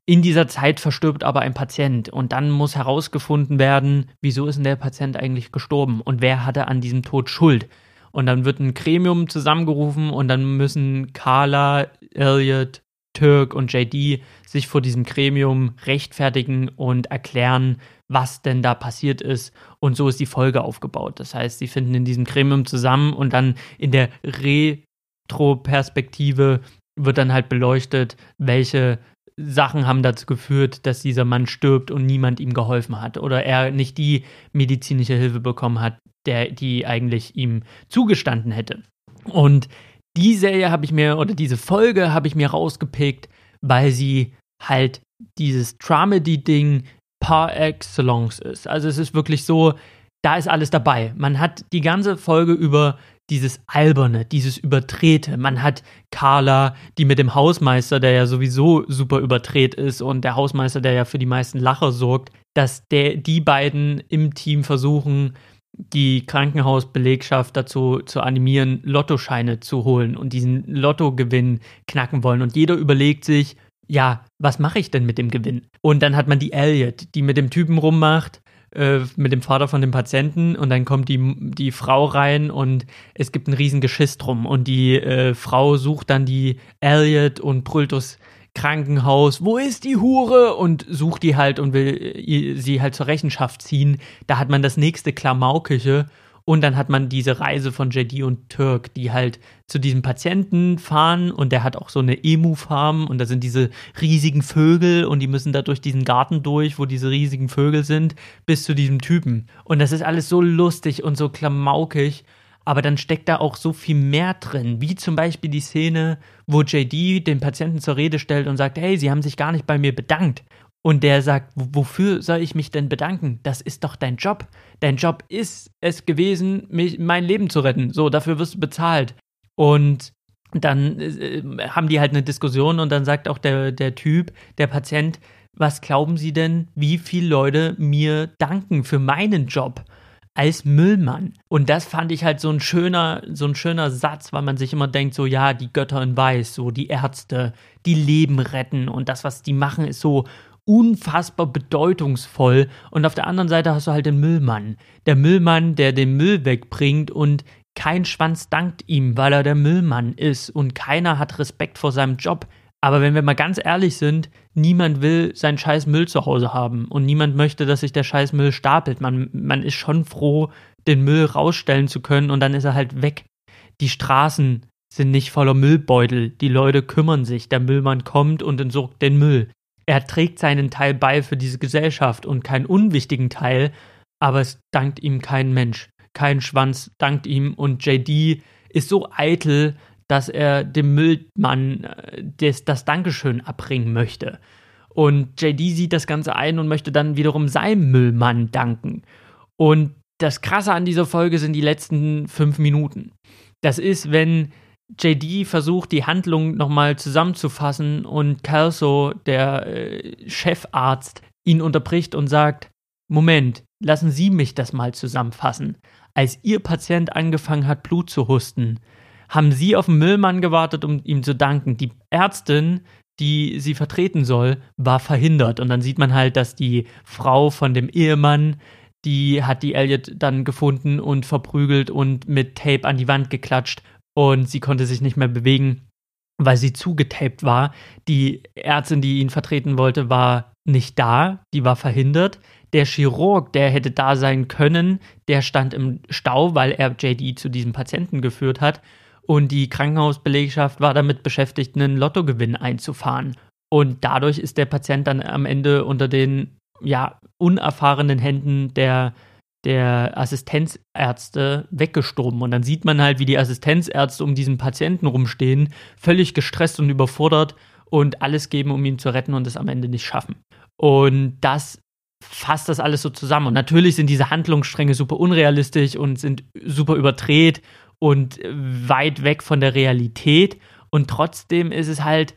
In dieser Zeit verstirbt aber ein Patient und dann muss herausgefunden werden, wieso ist denn der Patient eigentlich gestorben und wer hatte an diesem Tod Schuld. Und dann wird ein Gremium zusammengerufen und dann müssen Carla, Elliot, Turk und JD sich vor diesem Gremium rechtfertigen und erklären, was denn da passiert ist. Und so ist die Folge aufgebaut. Das heißt, sie finden in diesem Gremium zusammen und dann in der Retroperspektive wird dann halt beleuchtet, welche Sachen haben dazu geführt, dass dieser Mann stirbt und niemand ihm geholfen hat oder er nicht die medizinische Hilfe bekommen hat, der, die eigentlich ihm zugestanden hätte. Und die Serie habe ich mir, oder diese Folge habe ich mir rausgepickt, weil sie halt dieses Dramedy-Ding par excellence ist. Also es ist wirklich so, da ist alles dabei. Man hat die ganze Folge über dieses Alberne, dieses Übertrete. Man hat Carla, die mit dem Hausmeister, der ja sowieso super überdreht ist und der Hausmeister, der ja für die meisten Lacher sorgt, dass der, die beiden im Team versuchen, die Krankenhausbelegschaft dazu zu animieren, Lottoscheine zu holen und diesen Lottogewinn knacken wollen. Und jeder überlegt sich, ja, was mache ich denn mit dem Gewinn? Und dann hat man die Elliot, die mit dem Typen rummacht, äh, mit dem Vater von dem Patienten und dann kommt die, die Frau rein und es gibt ein riesen Geschiss drum und die äh, Frau sucht dann die Elliot und brüllt durchs Krankenhaus, wo ist die Hure? Und sucht die halt und will äh, sie halt zur Rechenschaft ziehen. Da hat man das nächste Klamaukische und dann hat man diese Reise von JD und Turk, die halt zu diesem Patienten fahren und der hat auch so eine Emu-Farm und da sind diese riesigen Vögel und die müssen da durch diesen Garten durch, wo diese riesigen Vögel sind, bis zu diesem Typen. Und das ist alles so lustig und so klamaukig. Aber dann steckt da auch so viel mehr drin, wie zum Beispiel die Szene, wo JD den Patienten zur Rede stellt und sagt, hey, Sie haben sich gar nicht bei mir bedankt. Und der sagt, wofür soll ich mich denn bedanken? Das ist doch dein Job. Dein Job ist es gewesen, mich, mein Leben zu retten. So, dafür wirst du bezahlt. Und dann äh, haben die halt eine Diskussion und dann sagt auch der, der Typ, der Patient, was glauben Sie denn, wie viele Leute mir danken für meinen Job? als Müllmann. Und das fand ich halt so ein schöner, so ein schöner Satz, weil man sich immer denkt, so ja, die Götter in Weiß, so die Ärzte, die Leben retten und das, was die machen, ist so unfassbar bedeutungsvoll. Und auf der anderen Seite hast du halt den Müllmann. Der Müllmann, der den Müll wegbringt und kein Schwanz dankt ihm, weil er der Müllmann ist und keiner hat Respekt vor seinem Job. Aber wenn wir mal ganz ehrlich sind, niemand will seinen scheiß Müll zu Hause haben und niemand möchte, dass sich der scheiß Müll stapelt. Man, man ist schon froh, den Müll rausstellen zu können und dann ist er halt weg. Die Straßen sind nicht voller Müllbeutel. Die Leute kümmern sich. Der Müllmann kommt und entsorgt den Müll. Er trägt seinen Teil bei für diese Gesellschaft und keinen unwichtigen Teil, aber es dankt ihm kein Mensch. Kein Schwanz dankt ihm und JD ist so eitel, dass er dem Müllmann äh, das, das Dankeschön abbringen möchte. Und JD sieht das Ganze ein und möchte dann wiederum seinem Müllmann danken. Und das Krasse an dieser Folge sind die letzten fünf Minuten. Das ist, wenn JD versucht, die Handlung nochmal zusammenzufassen und Kelso, der äh, Chefarzt, ihn unterbricht und sagt: Moment, lassen Sie mich das mal zusammenfassen. Als Ihr Patient angefangen hat, Blut zu husten, haben Sie auf den Müllmann gewartet, um ihm zu danken. Die Ärztin, die sie vertreten soll, war verhindert. Und dann sieht man halt, dass die Frau von dem Ehemann, die hat die Elliot dann gefunden und verprügelt und mit Tape an die Wand geklatscht. Und sie konnte sich nicht mehr bewegen, weil sie zugetaped war. Die Ärztin, die ihn vertreten wollte, war nicht da, die war verhindert. Der Chirurg, der hätte da sein können, der stand im Stau, weil er JD zu diesem Patienten geführt hat und die Krankenhausbelegschaft war damit beschäftigt, einen Lottogewinn einzufahren. Und dadurch ist der Patient dann am Ende unter den ja, unerfahrenen Händen der, der Assistenzärzte weggestorben. Und dann sieht man halt, wie die Assistenzärzte um diesen Patienten rumstehen, völlig gestresst und überfordert und alles geben, um ihn zu retten und es am Ende nicht schaffen. Und das fasst das alles so zusammen. Und natürlich sind diese Handlungsstränge super unrealistisch und sind super überdreht und weit weg von der Realität. Und trotzdem ist es halt,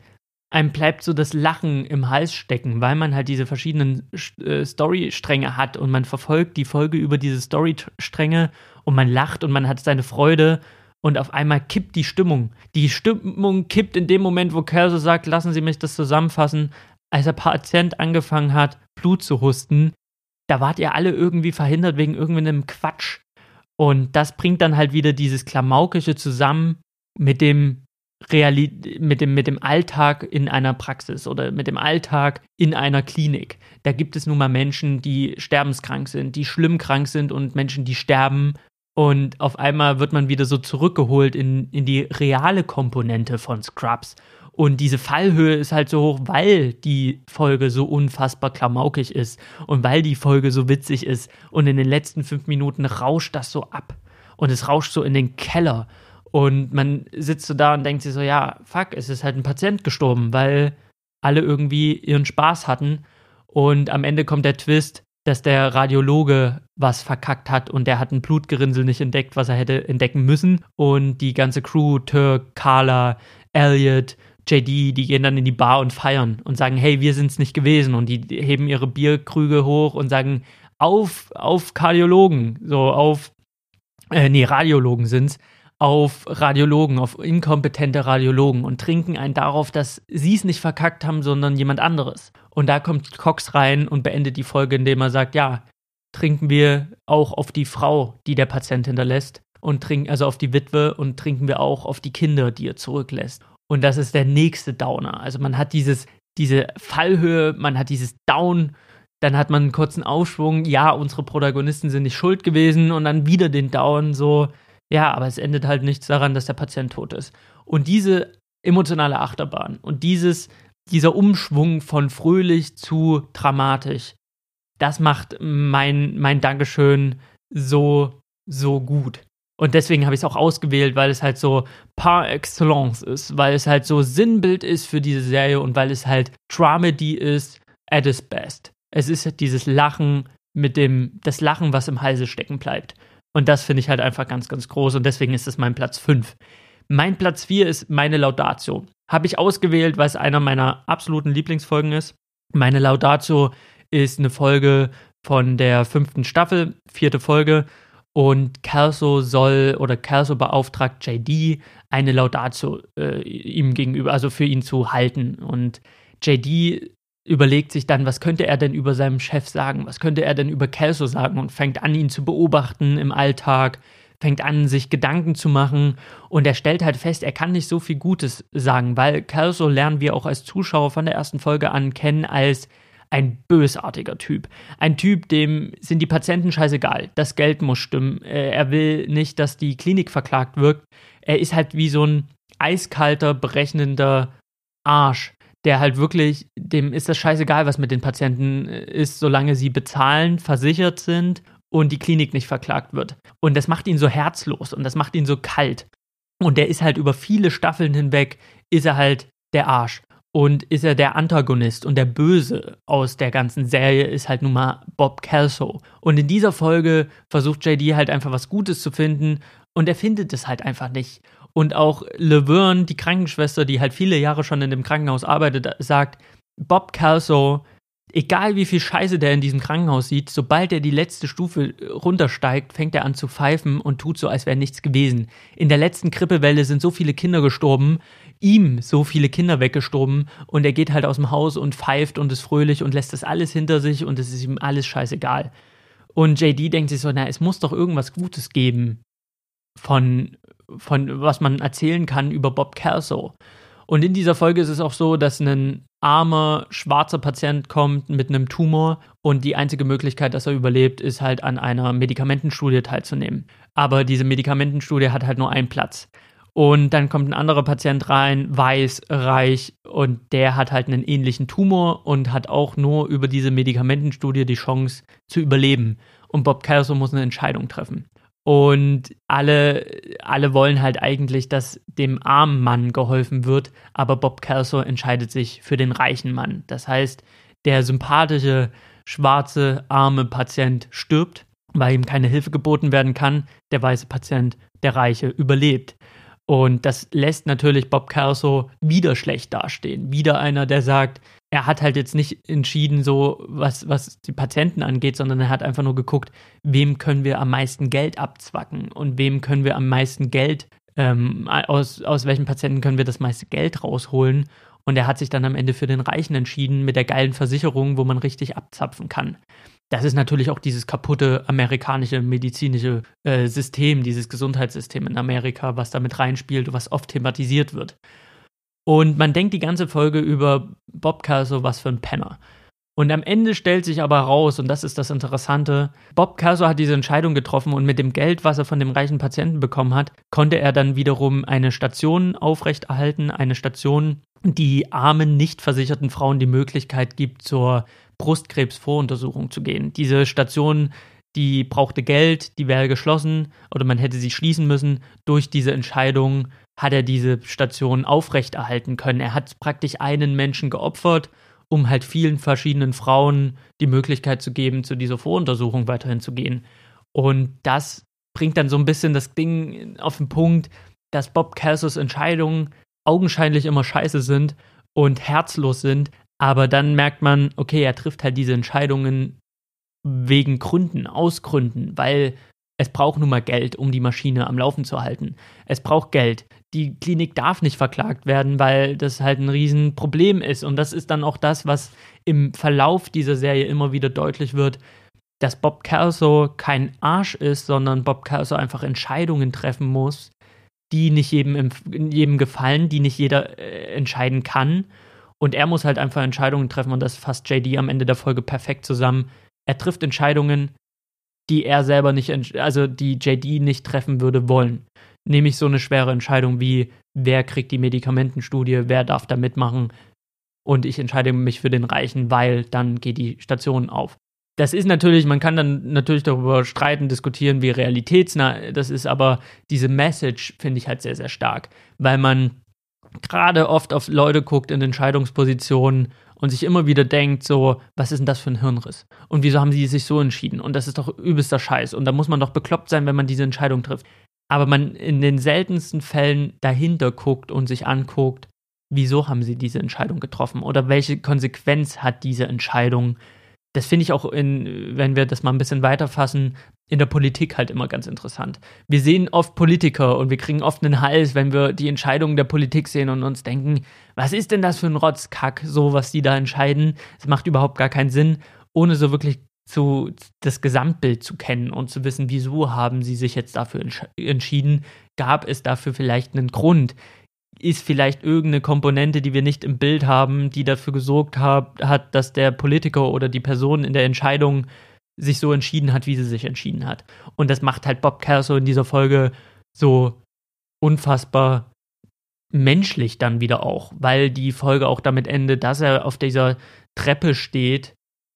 einem bleibt so das Lachen im Hals stecken, weil man halt diese verschiedenen äh, Storystränge hat und man verfolgt die Folge über diese Storystränge und man lacht und man hat seine Freude und auf einmal kippt die Stimmung. Die Stimmung kippt in dem Moment, wo Kerl so sagt, lassen Sie mich das zusammenfassen, als der Patient angefangen hat, Blut zu husten, da wart ihr alle irgendwie verhindert wegen irgendeinem Quatsch. Und das bringt dann halt wieder dieses Klamaukische zusammen mit dem Reali mit dem, mit dem Alltag in einer Praxis oder mit dem Alltag in einer Klinik. Da gibt es nun mal Menschen, die sterbenskrank sind, die schlimm krank sind und Menschen, die sterben. Und auf einmal wird man wieder so zurückgeholt in, in die reale Komponente von Scrubs. Und diese Fallhöhe ist halt so hoch, weil die Folge so unfassbar klamaukig ist und weil die Folge so witzig ist. Und in den letzten fünf Minuten rauscht das so ab. Und es rauscht so in den Keller. Und man sitzt so da und denkt sich so, ja, fuck, es ist halt ein Patient gestorben, weil alle irgendwie ihren Spaß hatten. Und am Ende kommt der Twist, dass der Radiologe was verkackt hat und der hat ein Blutgerinnsel nicht entdeckt, was er hätte entdecken müssen. Und die ganze Crew, Turk, Carla, Elliot, JD, die gehen dann in die Bar und feiern und sagen, hey, wir sind es nicht gewesen. Und die heben ihre Bierkrüge hoch und sagen, auf, auf Kardiologen, so auf, äh, nee, Radiologen sind's, auf Radiologen, auf inkompetente Radiologen und trinken einen darauf, dass sie es nicht verkackt haben, sondern jemand anderes. Und da kommt Cox rein und beendet die Folge, indem er sagt, ja, trinken wir auch auf die Frau, die der Patient hinterlässt und trinken also auf die Witwe und trinken wir auch auf die Kinder, die er zurücklässt. Und das ist der nächste Downer. Also man hat dieses, diese Fallhöhe, man hat dieses Down, dann hat man einen kurzen Aufschwung, ja, unsere Protagonisten sind nicht schuld gewesen und dann wieder den Down, so, ja, aber es endet halt nichts daran, dass der Patient tot ist. Und diese emotionale Achterbahn und dieses, dieser Umschwung von fröhlich zu dramatisch, das macht mein, mein Dankeschön so, so gut. Und deswegen habe ich es auch ausgewählt, weil es halt so par excellence ist, weil es halt so Sinnbild ist für diese Serie und weil es halt Dramedy ist at its best. Es ist dieses Lachen mit dem, das Lachen, was im Halse stecken bleibt. Und das finde ich halt einfach ganz, ganz groß und deswegen ist es mein Platz 5. Mein Platz 4 ist meine Laudatio. Habe ich ausgewählt, weil es einer meiner absoluten Lieblingsfolgen ist. Meine Laudatio ist eine Folge von der fünften Staffel, vierte Folge. Und Kelso soll oder Kelso beauftragt JD eine Laudatio äh, ihm gegenüber, also für ihn zu halten. Und JD überlegt sich dann, was könnte er denn über seinem Chef sagen? Was könnte er denn über Kelso sagen? Und fängt an, ihn zu beobachten im Alltag, fängt an, sich Gedanken zu machen und er stellt halt fest, er kann nicht so viel Gutes sagen, weil Kelso lernen wir auch als Zuschauer von der ersten Folge an kennen als ein bösartiger Typ. Ein Typ, dem sind die Patienten scheißegal. Das Geld muss stimmen. Äh, er will nicht, dass die Klinik verklagt wirkt. Er ist halt wie so ein eiskalter, berechnender Arsch, der halt wirklich, dem ist das scheißegal, was mit den Patienten äh, ist, solange sie bezahlen, versichert sind und die Klinik nicht verklagt wird. Und das macht ihn so herzlos und das macht ihn so kalt. Und der ist halt über viele Staffeln hinweg, ist er halt der Arsch. Und ist er der Antagonist und der Böse aus der ganzen Serie ist halt nun mal Bob Kelso. Und in dieser Folge versucht JD halt einfach was Gutes zu finden und er findet es halt einfach nicht. Und auch Laverne, die Krankenschwester, die halt viele Jahre schon in dem Krankenhaus arbeitet, sagt, Bob Kelso egal wie viel Scheiße der in diesem Krankenhaus sieht, sobald er die letzte Stufe runtersteigt, fängt er an zu pfeifen und tut so, als wäre nichts gewesen. In der letzten Krippewelle sind so viele Kinder gestorben, ihm so viele Kinder weggestorben und er geht halt aus dem Haus und pfeift und ist fröhlich und lässt das alles hinter sich und es ist ihm alles scheißegal. Und JD denkt sich so, na, es muss doch irgendwas Gutes geben von, von was man erzählen kann über Bob Kelso. Und in dieser Folge ist es auch so, dass ein armer schwarzer Patient kommt mit einem Tumor und die einzige Möglichkeit, dass er überlebt, ist halt an einer Medikamentenstudie teilzunehmen. Aber diese Medikamentenstudie hat halt nur einen Platz. Und dann kommt ein anderer Patient rein, weiß, reich, und der hat halt einen ähnlichen Tumor und hat auch nur über diese Medikamentenstudie die Chance zu überleben. Und Bob Kelso muss eine Entscheidung treffen. Und alle, alle wollen halt eigentlich, dass dem armen Mann geholfen wird, aber Bob Kelso entscheidet sich für den reichen Mann. Das heißt, der sympathische, schwarze, arme Patient stirbt, weil ihm keine Hilfe geboten werden kann. Der weiße Patient, der Reiche, überlebt. Und das lässt natürlich Bob Kelso wieder schlecht dastehen. Wieder einer, der sagt, er hat halt jetzt nicht entschieden, so was, was die Patienten angeht, sondern er hat einfach nur geguckt, wem können wir am meisten Geld abzwacken und wem können wir am meisten Geld, ähm, aus, aus welchen Patienten können wir das meiste Geld rausholen. Und er hat sich dann am Ende für den Reichen entschieden mit der geilen Versicherung, wo man richtig abzapfen kann. Das ist natürlich auch dieses kaputte amerikanische medizinische äh, System, dieses Gesundheitssystem in Amerika, was damit reinspielt, was oft thematisiert wird. Und man denkt die ganze Folge über Bob Kelso, was für ein Penner. Und am Ende stellt sich aber raus, und das ist das Interessante, Bob Kelso hat diese Entscheidung getroffen und mit dem Geld, was er von dem reichen Patienten bekommen hat, konnte er dann wiederum eine Station aufrechterhalten, eine Station, die armen, nicht versicherten Frauen die Möglichkeit gibt, zur Brustkrebsvoruntersuchung zu gehen. Diese Station, die brauchte Geld, die wäre geschlossen oder man hätte sie schließen müssen. Durch diese Entscheidung hat er diese Station aufrechterhalten können. Er hat praktisch einen Menschen geopfert, um halt vielen verschiedenen Frauen die Möglichkeit zu geben, zu dieser Voruntersuchung weiterhin zu gehen. Und das bringt dann so ein bisschen das Ding auf den Punkt, dass Bob Kelsos Entscheidungen augenscheinlich immer scheiße sind und herzlos sind, aber dann merkt man, okay, er trifft halt diese Entscheidungen wegen Gründen, aus Gründen, weil es braucht nun mal Geld, um die Maschine am Laufen zu halten. Es braucht Geld. Die Klinik darf nicht verklagt werden, weil das halt ein Riesenproblem ist. Und das ist dann auch das, was im Verlauf dieser Serie immer wieder deutlich wird, dass Bob Kelso kein Arsch ist, sondern Bob Kelso einfach Entscheidungen treffen muss, die nicht jedem, jedem gefallen, die nicht jeder äh, entscheiden kann. Und er muss halt einfach Entscheidungen treffen und das fasst JD am Ende der Folge perfekt zusammen. Er trifft Entscheidungen, die er selber nicht, also die JD nicht treffen würde wollen. Nämlich so eine schwere Entscheidung wie, wer kriegt die Medikamentenstudie, wer darf da mitmachen. Und ich entscheide mich für den Reichen, weil dann geht die Station auf. Das ist natürlich, man kann dann natürlich darüber streiten, diskutieren, wie realitätsnah das ist, aber diese Message finde ich halt sehr, sehr stark, weil man gerade oft auf Leute guckt in Entscheidungspositionen und sich immer wieder denkt, so, was ist denn das für ein Hirnriss? Und wieso haben sie sich so entschieden? Und das ist doch übelster Scheiß. Und da muss man doch bekloppt sein, wenn man diese Entscheidung trifft. Aber man in den seltensten Fällen dahinter guckt und sich anguckt, wieso haben sie diese Entscheidung getroffen? Oder welche Konsequenz hat diese Entscheidung? Das finde ich auch in, wenn wir das mal ein bisschen weiterfassen, in der Politik halt immer ganz interessant. Wir sehen oft Politiker und wir kriegen oft einen Hals, wenn wir die Entscheidungen der Politik sehen und uns denken, was ist denn das für ein Rotzkack, so was die da entscheiden? Es macht überhaupt gar keinen Sinn, ohne so wirklich zu das Gesamtbild zu kennen und zu wissen, wieso haben sie sich jetzt dafür entsch entschieden, gab es dafür vielleicht einen Grund, ist vielleicht irgendeine Komponente, die wir nicht im Bild haben, die dafür gesorgt hat, dass der Politiker oder die Person in der Entscheidung sich so entschieden hat, wie sie sich entschieden hat. Und das macht halt Bob Kelso in dieser Folge so unfassbar menschlich dann wieder auch, weil die Folge auch damit endet, dass er auf dieser Treppe steht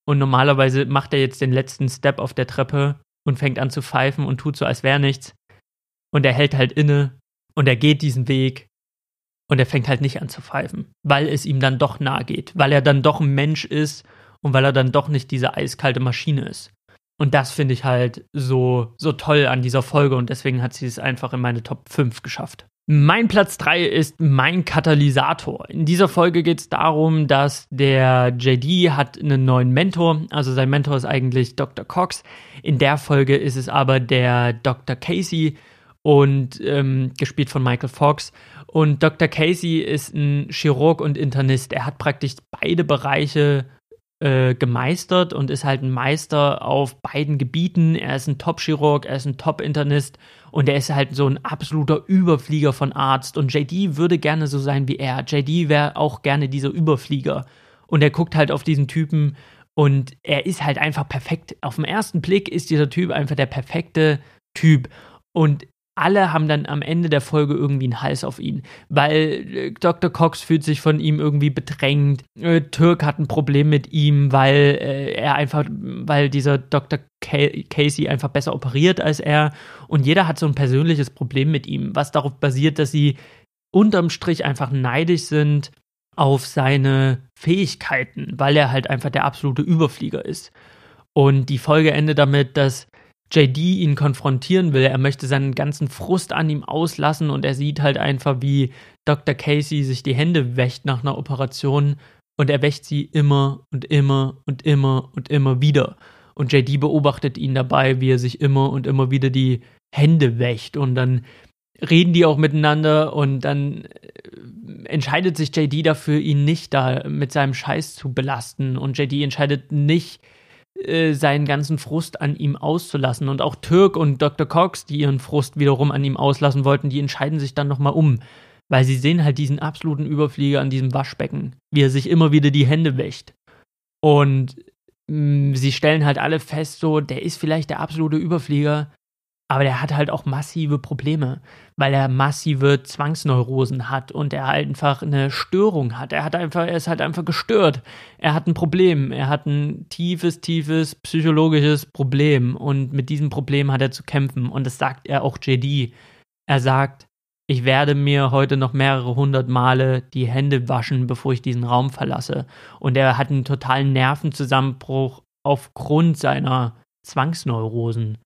und normalerweise macht er jetzt den letzten Step auf der Treppe und fängt an zu pfeifen und tut so, als wäre nichts. Und er hält halt inne und er geht diesen Weg und er fängt halt nicht an zu pfeifen, weil es ihm dann doch nahe geht, weil er dann doch ein Mensch ist und weil er dann doch nicht diese eiskalte Maschine ist. Und das finde ich halt so, so toll an dieser Folge und deswegen hat sie es einfach in meine Top 5 geschafft. Mein Platz 3 ist mein Katalysator. In dieser Folge geht es darum, dass der JD hat einen neuen Mentor. Also sein Mentor ist eigentlich Dr. Cox. In der Folge ist es aber der Dr. Casey und ähm, gespielt von Michael Fox. Und Dr. Casey ist ein Chirurg und Internist. Er hat praktisch beide Bereiche äh, gemeistert und ist halt ein Meister auf beiden Gebieten. Er ist ein Top-Chirurg, er ist ein Top-Internist und er ist halt so ein absoluter Überflieger von Arzt. Und JD würde gerne so sein wie er. JD wäre auch gerne dieser Überflieger. Und er guckt halt auf diesen Typen und er ist halt einfach perfekt. Auf den ersten Blick ist dieser Typ einfach der perfekte Typ. Und alle haben dann am Ende der Folge irgendwie einen Hals auf ihn, weil äh, Dr. Cox fühlt sich von ihm irgendwie bedrängt. Äh, Türk hat ein Problem mit ihm, weil äh, er einfach, weil dieser Dr. Casey einfach besser operiert als er. Und jeder hat so ein persönliches Problem mit ihm, was darauf basiert, dass sie unterm Strich einfach neidisch sind auf seine Fähigkeiten, weil er halt einfach der absolute Überflieger ist. Und die Folge endet damit, dass JD ihn konfrontieren will. Er möchte seinen ganzen Frust an ihm auslassen und er sieht halt einfach, wie Dr. Casey sich die Hände wäscht nach einer Operation und er wäscht sie immer und immer und immer und immer wieder. Und JD beobachtet ihn dabei, wie er sich immer und immer wieder die Hände wäscht und dann reden die auch miteinander und dann äh, entscheidet sich JD dafür, ihn nicht da mit seinem Scheiß zu belasten und JD entscheidet nicht, äh, seinen ganzen Frust an ihm auszulassen. Und auch Türk und Dr. Cox, die ihren Frust wiederum an ihm auslassen wollten, die entscheiden sich dann nochmal um. Weil sie sehen halt diesen absoluten Überflieger an diesem Waschbecken, wie er sich immer wieder die Hände wäscht. Und mh, mm, sie stellen halt alle fest, so, der ist vielleicht der absolute Überflieger, aber der hat halt auch massive Probleme, weil er massive Zwangsneurosen hat und er halt einfach eine Störung hat. Er hat einfach, er ist halt einfach gestört. Er hat ein Problem. Er hat ein tiefes, tiefes psychologisches Problem und mit diesem Problem hat er zu kämpfen und das sagt er auch JD. Er sagt, ich werde mir heute noch mehrere hundert Male die Hände waschen, bevor ich diesen Raum verlasse. Und er hat einen totalen Nervenzusammenbruch aufgrund seiner Zwangsneurosen.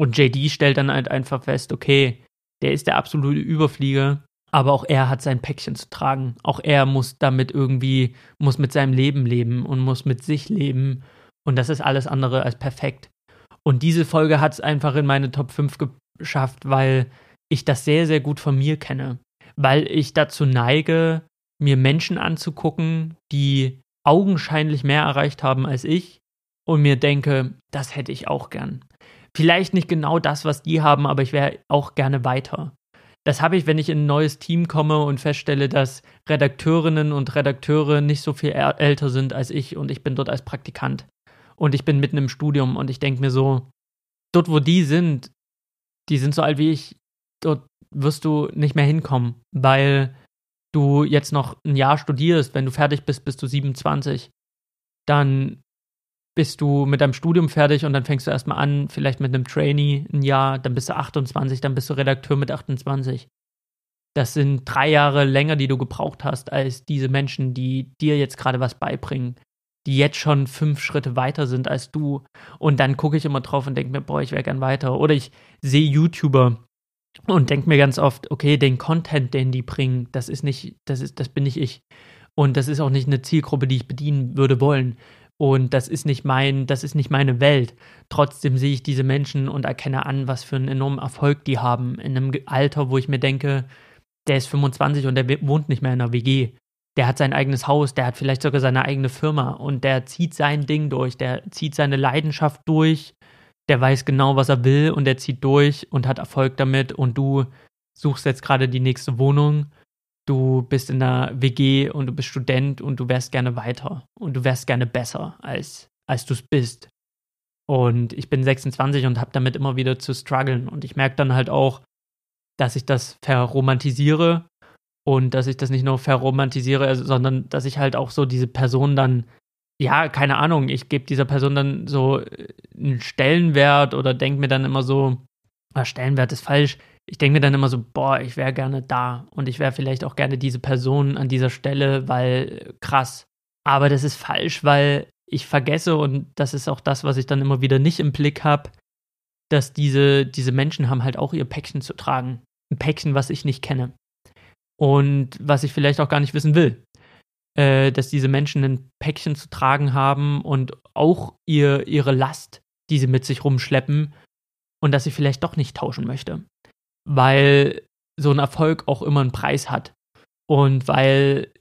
Und JD stellt dann halt einfach fest, okay, der ist der absolute Überflieger, aber auch er hat sein Päckchen zu tragen. Auch er muss damit irgendwie, muss mit seinem Leben leben und muss mit sich leben. Und das ist alles andere als perfekt. Und diese Folge hat es einfach in meine Top 5 geschafft, weil ich das sehr, sehr gut von mir kenne. Weil ich dazu neige, mir Menschen anzugucken, die augenscheinlich mehr erreicht haben als ich und mir denke, das hätte ich auch gern vielleicht nicht genau das, was die haben, aber ich wäre auch gerne weiter. Das habe ich, wenn ich in ein neues Team komme und feststelle, dass Redakteurinnen und Redakteure nicht so viel älter sind als ich und ich bin dort als Praktikant. Und ich bin mitten im Studium und ich denke mir so, dort wo die sind, die sind so alt wie ich, dort wirst du nicht mehr hinkommen, weil du jetzt noch ein Jahr studierst, wenn du fertig bist, bist du 27. Dann bist du mit deinem Studium fertig und dann fängst du erstmal an, vielleicht mit einem Trainee ein Jahr, dann bist du 28, dann bist du Redakteur mit 28. Das sind drei Jahre länger, die du gebraucht hast, als diese Menschen, die dir jetzt gerade was beibringen, die jetzt schon fünf Schritte weiter sind als du. Und dann gucke ich immer drauf und denke mir, boah, ich wäre gern weiter. Oder ich sehe YouTuber und denke mir ganz oft, okay, den Content, den die bringen, das ist nicht, das ist, das bin nicht ich. Und das ist auch nicht eine Zielgruppe, die ich bedienen würde wollen. Und das ist nicht mein, das ist nicht meine Welt. Trotzdem sehe ich diese Menschen und erkenne an, was für einen enormen Erfolg die haben. In einem Alter, wo ich mir denke, der ist 25 und der wohnt nicht mehr in einer WG. der hat sein eigenes Haus, der hat vielleicht sogar seine eigene Firma und der zieht sein Ding durch, der zieht seine Leidenschaft durch, der weiß genau, was er will und der zieht durch und hat Erfolg damit und du suchst jetzt gerade die nächste Wohnung, du bist in der WG und du bist Student und du wärst gerne weiter und du wärst gerne besser, als, als du es bist. Und ich bin 26 und habe damit immer wieder zu strugglen und ich merke dann halt auch, dass ich das verromantisiere und dass ich das nicht nur verromantisiere, also, sondern dass ich halt auch so diese Person dann, ja, keine Ahnung, ich gebe dieser Person dann so äh, einen Stellenwert oder denke mir dann immer so, ah, Stellenwert ist falsch, ich denke mir dann immer so, boah, ich wäre gerne da und ich wäre vielleicht auch gerne diese Person an dieser Stelle, weil krass. Aber das ist falsch, weil ich vergesse und das ist auch das, was ich dann immer wieder nicht im Blick habe, dass diese, diese Menschen haben halt auch ihr Päckchen zu tragen. Ein Päckchen, was ich nicht kenne und was ich vielleicht auch gar nicht wissen will. Äh, dass diese Menschen ein Päckchen zu tragen haben und auch ihr, ihre Last, die sie mit sich rumschleppen und dass ich vielleicht doch nicht tauschen möchte. Weil so ein Erfolg auch immer einen Preis hat. Und weil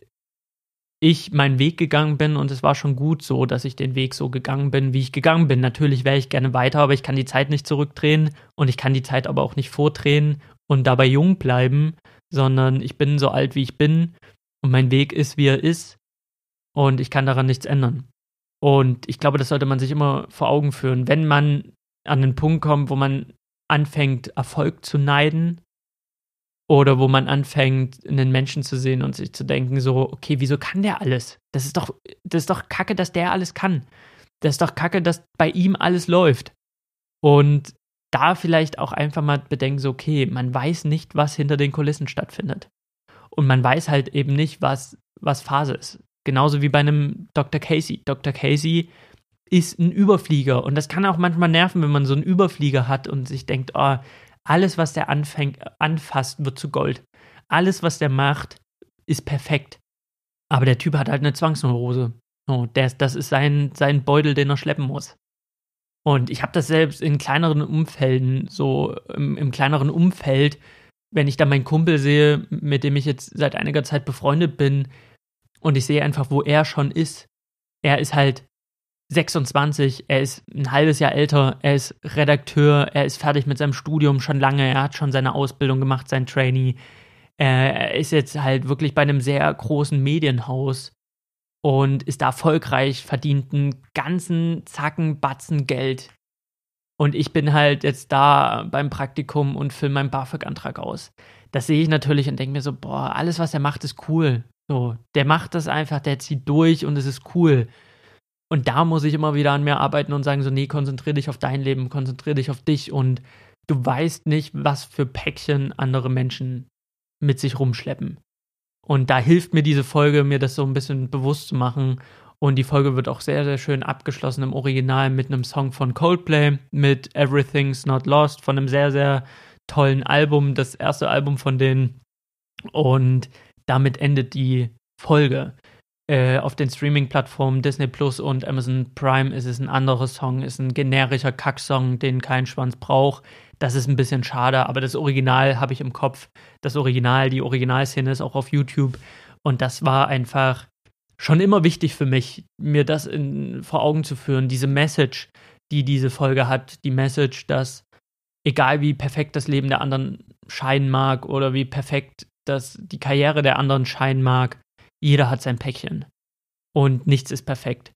ich meinen Weg gegangen bin und es war schon gut so, dass ich den Weg so gegangen bin, wie ich gegangen bin. Natürlich wäre ich gerne weiter, aber ich kann die Zeit nicht zurückdrehen und ich kann die Zeit aber auch nicht vordrehen und dabei jung bleiben, sondern ich bin so alt, wie ich bin und mein Weg ist, wie er ist und ich kann daran nichts ändern. Und ich glaube, das sollte man sich immer vor Augen führen. Wenn man an den Punkt kommt, wo man anfängt, Erfolg zu neiden oder wo man anfängt, einen Menschen zu sehen und sich zu denken, so, okay, wieso kann der alles? Das ist doch, das ist doch Kacke, dass der alles kann. Das ist doch Kacke, dass bei ihm alles läuft. Und da vielleicht auch einfach mal bedenken, so, okay, man weiß nicht, was hinter den Kulissen stattfindet. Und man weiß halt eben nicht, was, was Phase ist. Genauso wie bei einem Dr. Casey. Dr. Casey ist ein Überflieger. Und das kann auch manchmal nerven, wenn man so einen Überflieger hat und sich denkt, oh, alles, was der anfängt, anfasst, wird zu Gold. Alles, was der macht, ist perfekt. Aber der Typ hat halt eine Zwangsneurose. Oh, der, das ist sein, sein Beutel, den er schleppen muss. Und ich habe das selbst in kleineren Umfelden, so im, im, kleineren Umfeld, wenn ich da meinen Kumpel sehe, mit dem ich jetzt seit einiger Zeit befreundet bin, und ich sehe einfach, wo er schon ist. Er ist halt 26, er ist ein halbes Jahr älter, er ist Redakteur, er ist fertig mit seinem Studium schon lange, er hat schon seine Ausbildung gemacht, sein Trainee. Er ist jetzt halt wirklich bei einem sehr großen Medienhaus und ist da erfolgreich, verdient einen ganzen Zacken Batzen Geld. Und ich bin halt jetzt da beim Praktikum und fülle meinen BAföG-Antrag aus. Das sehe ich natürlich und denke mir so, boah, alles, was er macht, ist cool. So, der macht das einfach, der zieht durch und es ist cool. Und da muss ich immer wieder an mir arbeiten und sagen so, nee, konzentrier dich auf dein Leben, konzentrier dich auf dich und du weißt nicht, was für Päckchen andere Menschen mit sich rumschleppen. Und da hilft mir diese Folge, mir das so ein bisschen bewusst zu machen. Und die Folge wird auch sehr, sehr schön abgeschlossen im Original mit einem Song von Coldplay, mit Everything's Not Lost, von einem sehr, sehr tollen Album, das erste Album von denen. Und damit endet die Folge. Äh, auf den Streaming-Plattformen Disney Plus und Amazon Prime ist es ein anderer Song, ist ein generischer Kacksong, den kein Schwanz braucht. Das ist ein bisschen schade, aber das Original habe ich im Kopf. Das Original, die Originalszene ist auch auf YouTube. Und das war einfach schon immer wichtig für mich, mir das in, vor Augen zu führen. Diese Message, die diese Folge hat, die Message, dass egal wie perfekt das Leben der anderen scheinen mag oder wie perfekt das die Karriere der anderen scheinen mag, jeder hat sein Päckchen. Und nichts ist perfekt.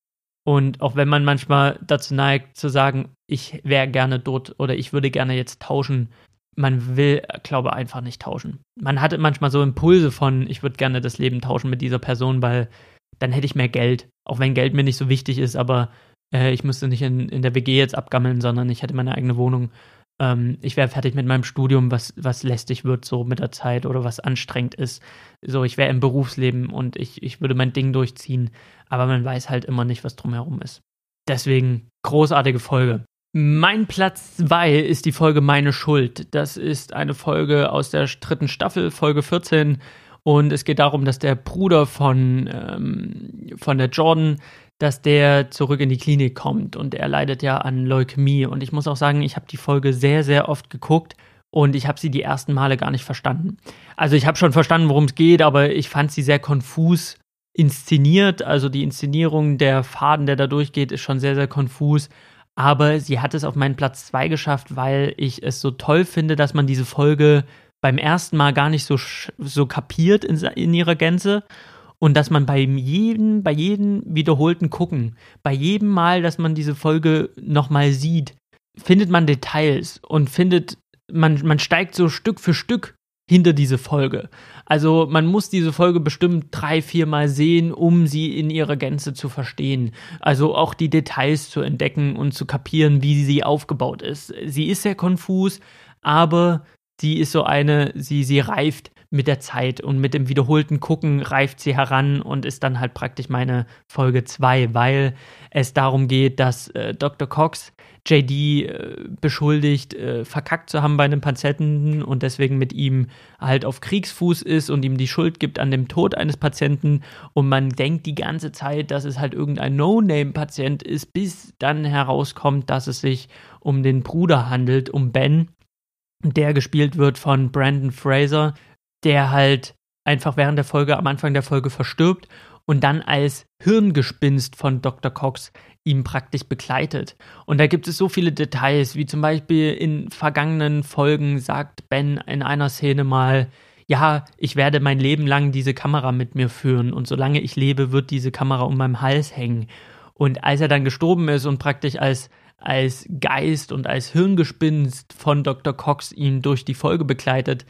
Und auch wenn man manchmal dazu neigt zu sagen, ich wäre gerne dort oder ich würde gerne jetzt tauschen, man will, glaube ich, einfach nicht tauschen. Man hatte manchmal so Impulse von, ich würde gerne das Leben tauschen mit dieser Person, weil dann hätte ich mehr Geld. Auch wenn Geld mir nicht so wichtig ist, aber äh, ich müsste nicht in, in der WG jetzt abgammeln, sondern ich hätte meine eigene Wohnung ähm, ich wäre fertig mit meinem Studium, was, was lästig wird so mit der Zeit oder was anstrengend ist. So, ich wäre im Berufsleben und ich, ich würde mein Ding durchziehen, aber man weiß halt immer nicht, was drumherum ist. Deswegen großartige Folge. Mein Platz 2 ist die Folge Meine Schuld. Das ist eine Folge aus der dritten Staffel, Folge 14. Und es geht darum, dass der Bruder von, ähm, von der Jordan dass der zurück in die Klinik kommt und er leidet ja an Leukämie. Und ich muss auch sagen, ich habe die Folge sehr, sehr oft geguckt und ich habe sie die ersten Male gar nicht verstanden. Also ich habe schon verstanden, worum es geht, aber ich fand sie sehr konfus inszeniert. Also die Inszenierung, der Faden, der da durchgeht, ist schon sehr, sehr konfus. Aber sie hat es auf meinen Platz 2 geschafft, weil ich es so toll finde, dass man diese Folge beim ersten Mal gar nicht so, so kapiert in, in ihrer Gänze und dass man bei jedem, bei jedem wiederholten Gucken, bei jedem Mal, dass man diese Folge nochmal sieht, findet man Details und findet, man, man steigt so Stück für Stück hinter diese Folge. Also man muss diese Folge bestimmt drei, vier Mal sehen, um sie in ihrer Gänze zu verstehen. Also auch die Details zu entdecken und zu kapieren, wie sie aufgebaut ist. Sie ist sehr konfus, aber sie ist so eine, sie, sie reift mit der Zeit und mit dem wiederholten Gucken reift sie heran und ist dann halt praktisch meine Folge 2, weil es darum geht, dass äh, Dr. Cox JD äh, beschuldigt, äh, verkackt zu haben bei einem Patienten und deswegen mit ihm halt auf Kriegsfuß ist und ihm die Schuld gibt an dem Tod eines Patienten und man denkt die ganze Zeit, dass es halt irgendein No-Name-Patient ist, bis dann herauskommt, dass es sich um den Bruder handelt, um Ben der gespielt wird von Brandon Fraser, der halt einfach während der Folge, am Anfang der Folge verstirbt und dann als Hirngespinst von Dr. Cox ihm praktisch begleitet. Und da gibt es so viele Details, wie zum Beispiel in vergangenen Folgen sagt Ben in einer Szene mal, ja, ich werde mein Leben lang diese Kamera mit mir führen und solange ich lebe, wird diese Kamera um meinem Hals hängen. Und als er dann gestorben ist und praktisch als als Geist und als Hirngespinst von Dr. Cox ihn durch die Folge begleitet,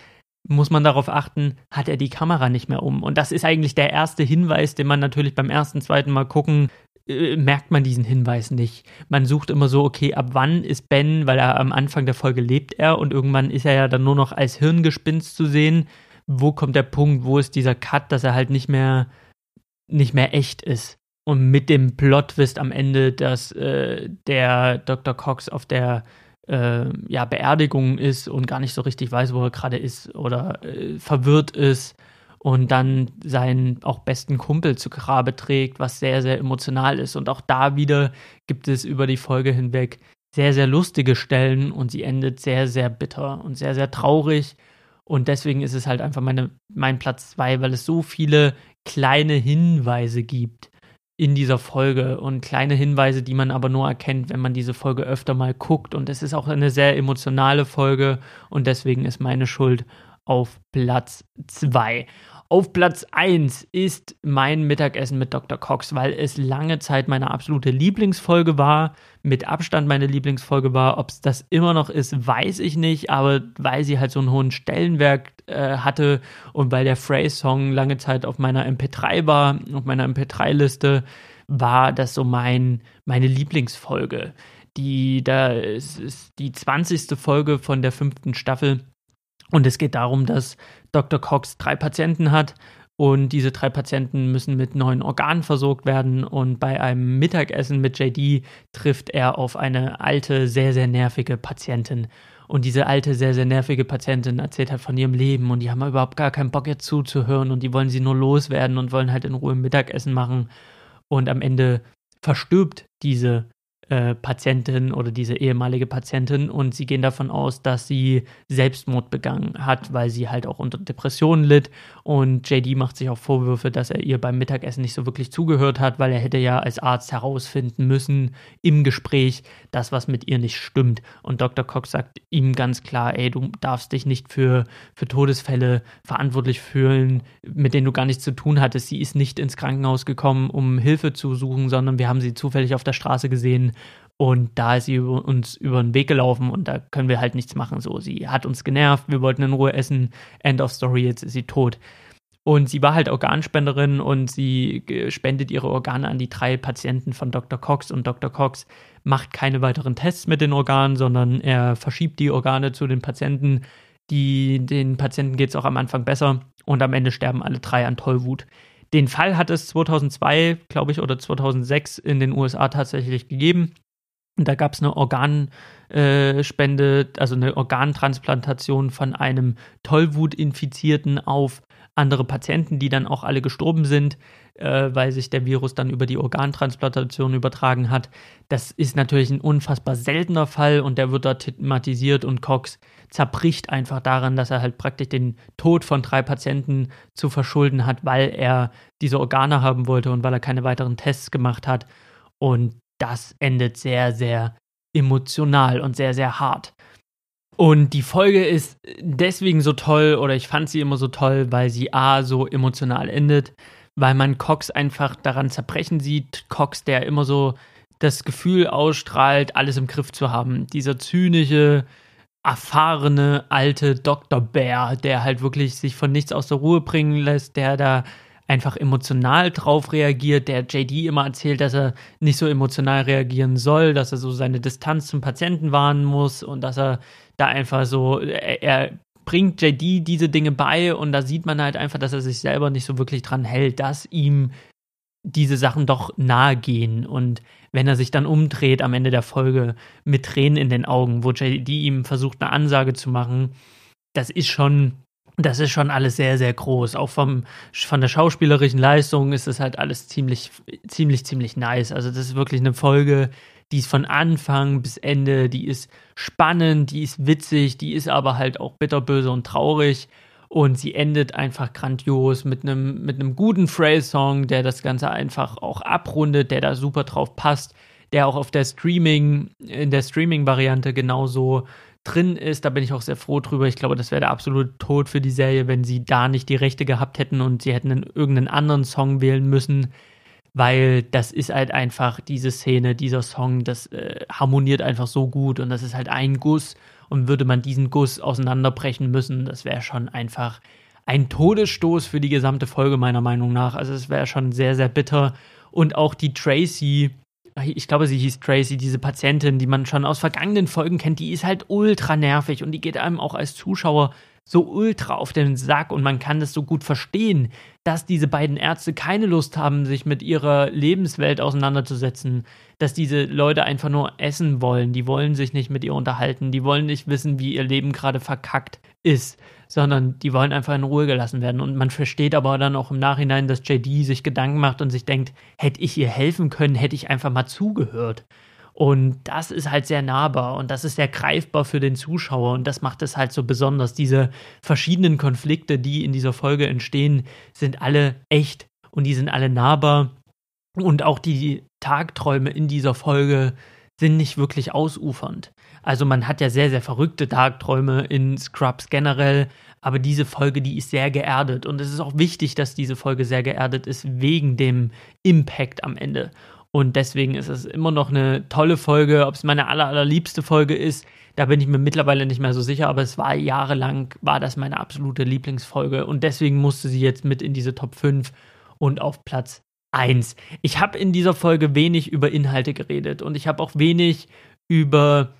muss man darauf achten, hat er die Kamera nicht mehr um. Und das ist eigentlich der erste Hinweis, den man natürlich beim ersten, zweiten Mal gucken, äh, merkt man diesen Hinweis nicht. Man sucht immer so, okay, ab wann ist Ben, weil er am Anfang der Folge lebt er und irgendwann ist er ja dann nur noch als Hirngespinst zu sehen. Wo kommt der Punkt, wo ist dieser Cut, dass er halt nicht mehr, nicht mehr echt ist? Und mit dem Plot-Twist am Ende, dass äh, der Dr. Cox auf der äh, ja, Beerdigung ist und gar nicht so richtig weiß, wo er gerade ist oder äh, verwirrt ist und dann seinen auch besten Kumpel zu Grabe trägt, was sehr, sehr emotional ist. Und auch da wieder gibt es über die Folge hinweg sehr, sehr lustige Stellen und sie endet sehr, sehr bitter und sehr, sehr traurig. Und deswegen ist es halt einfach meine, mein Platz zwei, weil es so viele kleine Hinweise gibt, in dieser Folge und kleine Hinweise, die man aber nur erkennt, wenn man diese Folge öfter mal guckt. Und es ist auch eine sehr emotionale Folge und deswegen ist meine Schuld auf Platz 2. Auf Platz 1 ist mein Mittagessen mit Dr. Cox, weil es lange Zeit meine absolute Lieblingsfolge war, mit Abstand meine Lieblingsfolge war. Ob es das immer noch ist, weiß ich nicht, aber weil sie halt so einen hohen Stellenwert äh, hatte und weil der Phrase-Song lange Zeit auf meiner MP3 war, auf meiner MP3-Liste, war das so mein, meine Lieblingsfolge. Die, da ist, ist die 20. Folge von der fünften Staffel und es geht darum, dass Dr. Cox drei Patienten hat und diese drei Patienten müssen mit neuen Organen versorgt werden. Und bei einem Mittagessen mit JD trifft er auf eine alte, sehr, sehr nervige Patientin. Und diese alte, sehr, sehr nervige Patientin erzählt halt von ihrem Leben und die haben überhaupt gar keinen Bock, ihr zuzuhören und die wollen sie nur loswerden und wollen halt in Ruhe Mittagessen machen. Und am Ende verstirbt diese äh, Patientin oder diese ehemalige Patientin und sie gehen davon aus, dass sie Selbstmord begangen hat, weil sie halt auch unter Depressionen litt und JD macht sich auch Vorwürfe, dass er ihr beim Mittagessen nicht so wirklich zugehört hat, weil er hätte ja als Arzt herausfinden müssen im Gespräch, dass was mit ihr nicht stimmt und Dr. Cox sagt ihm ganz klar, ey, du darfst dich nicht für, für Todesfälle verantwortlich fühlen, mit denen du gar nichts zu tun hattest. Sie ist nicht ins Krankenhaus gekommen, um Hilfe zu suchen, sondern wir haben sie zufällig auf der Straße gesehen und da ist sie uns über den Weg gelaufen und da können wir halt nichts machen. So, sie hat uns genervt, wir wollten in Ruhe essen, End of Story, jetzt ist sie tot. Und sie war halt Organspenderin und sie spendet ihre Organe an die drei Patienten von Dr. Cox. Und Dr. Cox macht keine weiteren Tests mit den Organen, sondern er verschiebt die Organe zu den Patienten. Die, den Patienten geht es auch am Anfang besser und am Ende sterben alle drei an Tollwut. Den Fall hat es 2002, glaube ich, oder 2006 in den USA tatsächlich gegeben. Und da gab es eine Organspende, äh, also eine Organtransplantation von einem Tollwut-Infizierten auf andere Patienten, die dann auch alle gestorben sind, äh, weil sich der Virus dann über die Organtransplantation übertragen hat. Das ist natürlich ein unfassbar seltener Fall und der wird da thematisiert und Cox zerbricht einfach daran, dass er halt praktisch den Tod von drei Patienten zu verschulden hat, weil er diese Organe haben wollte und weil er keine weiteren Tests gemacht hat. Und das endet sehr, sehr emotional und sehr, sehr hart. Und die Folge ist deswegen so toll, oder ich fand sie immer so toll, weil sie A, so emotional endet, weil man Cox einfach daran zerbrechen sieht. Cox, der immer so das Gefühl ausstrahlt, alles im Griff zu haben. Dieser zynische, erfahrene alte Dr. Bear, der halt wirklich sich von nichts aus der Ruhe bringen lässt, der da einfach emotional drauf reagiert, der JD immer erzählt, dass er nicht so emotional reagieren soll, dass er so seine Distanz zum Patienten wahren muss und dass er da einfach so, er, er bringt JD diese Dinge bei und da sieht man halt einfach, dass er sich selber nicht so wirklich dran hält, dass ihm diese Sachen doch nahe gehen. Und wenn er sich dann umdreht am Ende der Folge mit Tränen in den Augen, wo JD ihm versucht, eine Ansage zu machen, das ist schon, das ist schon alles sehr, sehr groß. Auch vom, von der schauspielerischen Leistung ist das halt alles ziemlich, ziemlich, ziemlich nice. Also, das ist wirklich eine Folge, die ist von Anfang bis Ende, die ist spannend, die ist witzig, die ist aber halt auch bitterböse und traurig. Und sie endet einfach grandios mit einem mit einem guten Phrase-Song, der das Ganze einfach auch abrundet, der da super drauf passt, der auch auf der Streaming, in der Streaming-Variante genauso drin ist. Da bin ich auch sehr froh drüber. Ich glaube, das wäre der absolute Tod für die Serie, wenn sie da nicht die Rechte gehabt hätten und sie hätten irgendeinen anderen Song wählen müssen, weil das ist halt einfach diese Szene, dieser Song, das äh, harmoniert einfach so gut und das ist halt ein Guss und würde man diesen Guss auseinanderbrechen müssen, das wäre schon einfach ein Todesstoß für die gesamte Folge meiner Meinung nach. Also es wäre schon sehr, sehr bitter. Und auch die Tracy, ich glaube, sie hieß Tracy, diese Patientin, die man schon aus vergangenen Folgen kennt, die ist halt ultra nervig und die geht einem auch als Zuschauer so ultra auf den Sack und man kann das so gut verstehen, dass diese beiden Ärzte keine Lust haben, sich mit ihrer Lebenswelt auseinanderzusetzen, dass diese Leute einfach nur essen wollen, die wollen sich nicht mit ihr unterhalten, die wollen nicht wissen, wie ihr Leben gerade verkackt ist, sondern die wollen einfach in Ruhe gelassen werden und man versteht aber dann auch im Nachhinein, dass JD sich Gedanken macht und sich denkt, hätte ich ihr helfen können, hätte ich einfach mal zugehört. Und das ist halt sehr nahbar und das ist sehr greifbar für den Zuschauer und das macht es halt so besonders. Diese verschiedenen Konflikte, die in dieser Folge entstehen, sind alle echt und die sind alle nahbar. Und auch die Tagträume in dieser Folge sind nicht wirklich ausufernd. Also man hat ja sehr, sehr verrückte Tagträume in Scrubs generell, aber diese Folge, die ist sehr geerdet und es ist auch wichtig, dass diese Folge sehr geerdet ist wegen dem Impact am Ende. Und deswegen ist es immer noch eine tolle Folge. Ob es meine aller, allerliebste Folge ist, da bin ich mir mittlerweile nicht mehr so sicher, aber es war jahrelang, war das meine absolute Lieblingsfolge. Und deswegen musste sie jetzt mit in diese Top 5 und auf Platz 1. Ich habe in dieser Folge wenig über Inhalte geredet und ich habe auch wenig über,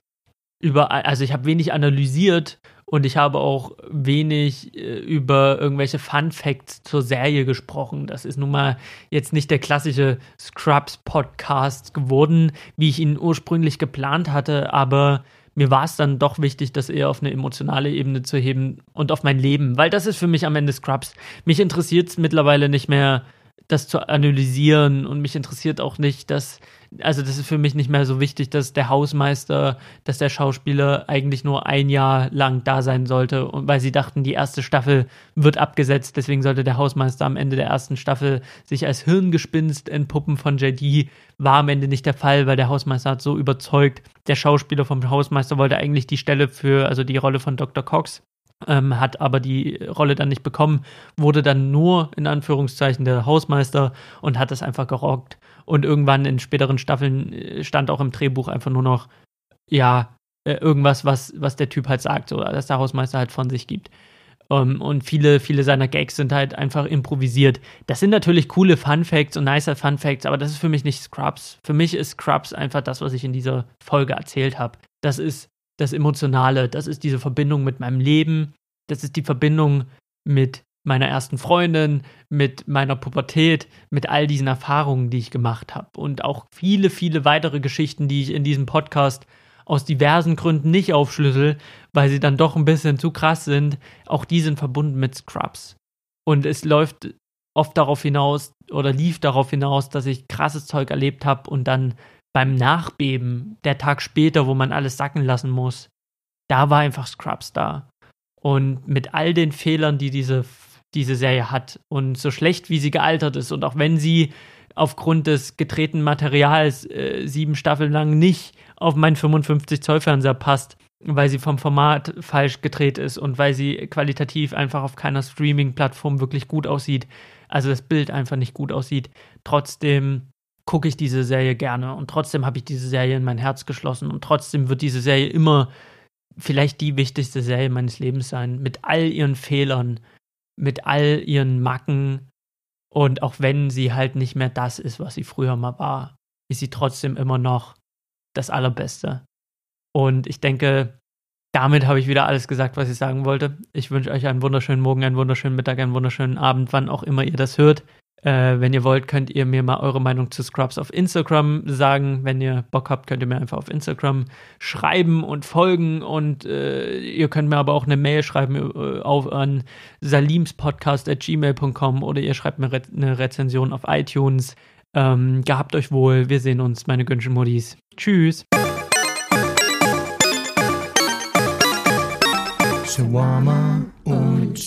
über also ich habe wenig analysiert und ich habe auch wenig äh, über irgendwelche Fun Facts zur Serie gesprochen. Das ist nun mal jetzt nicht der klassische Scrubs-Podcast geworden, wie ich ihn ursprünglich geplant hatte, aber mir war es dann doch wichtig, das eher auf eine emotionale Ebene zu heben und auf mein Leben, weil das ist für mich am Ende Scrubs. Mich interessiert es mittlerweile nicht mehr, das zu analysieren und mich interessiert auch nicht, dass also das ist für mich nicht mehr so wichtig, dass der Hausmeister, dass der Schauspieler eigentlich nur ein Jahr lang da sein sollte, weil sie dachten, die erste Staffel wird abgesetzt, deswegen sollte der Hausmeister am Ende der ersten Staffel sich als Hirngespinst entpuppen von JD. War am Ende nicht der Fall, weil der Hausmeister hat so überzeugt. Der Schauspieler vom Hausmeister wollte eigentlich die Stelle für, also die Rolle von Dr. Cox ähm, hat aber die Rolle dann nicht bekommen, wurde dann nur in Anführungszeichen der Hausmeister und hat das einfach gerockt. Und irgendwann in späteren Staffeln äh, stand auch im Drehbuch einfach nur noch, ja, äh, irgendwas, was, was der Typ halt sagt, so, dass der Hausmeister halt von sich gibt. Um, ähm, und viele, viele seiner Gags sind halt einfach improvisiert. Das sind natürlich coole Fun Facts und nicer Fun Facts, aber das ist für mich nicht Scrubs. Für mich ist Scrubs einfach das, was ich in dieser Folge erzählt habe. Das ist das Emotionale, das ist diese Verbindung mit meinem Leben, das ist die Verbindung mit meiner ersten Freundin, mit meiner Pubertät, mit all diesen Erfahrungen, die ich gemacht habe und auch viele, viele weitere Geschichten, die ich in diesem Podcast aus diversen Gründen nicht aufschlüssel, weil sie dann doch ein bisschen zu krass sind. Auch die sind verbunden mit Scrubs. Und es läuft oft darauf hinaus oder lief darauf hinaus, dass ich krasses Zeug erlebt habe und dann beim Nachbeben, der Tag später, wo man alles sacken lassen muss, da war einfach Scrubs da. Und mit all den Fehlern, die diese, diese Serie hat und so schlecht wie sie gealtert ist und auch wenn sie aufgrund des gedrehten Materials äh, sieben Staffeln lang nicht auf meinen 55 Zoll Fernseher passt, weil sie vom Format falsch gedreht ist und weil sie qualitativ einfach auf keiner Streaming-Plattform wirklich gut aussieht, also das Bild einfach nicht gut aussieht. Trotzdem gucke ich diese Serie gerne und trotzdem habe ich diese Serie in mein Herz geschlossen und trotzdem wird diese Serie immer vielleicht die wichtigste Serie meines Lebens sein, mit all ihren Fehlern, mit all ihren Macken und auch wenn sie halt nicht mehr das ist, was sie früher mal war, ist sie trotzdem immer noch das Allerbeste. Und ich denke, damit habe ich wieder alles gesagt, was ich sagen wollte. Ich wünsche euch einen wunderschönen Morgen, einen wunderschönen Mittag, einen wunderschönen Abend, wann auch immer ihr das hört. Äh, wenn ihr wollt, könnt ihr mir mal eure Meinung zu Scrubs auf Instagram sagen. Wenn ihr Bock habt, könnt ihr mir einfach auf Instagram schreiben und folgen. Und äh, ihr könnt mir aber auch eine Mail schreiben äh, auf, an salimspodcast.gmail.com oder ihr schreibt mir re eine Rezension auf iTunes. Ähm, gehabt euch wohl. Wir sehen uns, meine Günschen-Modis. Tschüss. Shawarma und.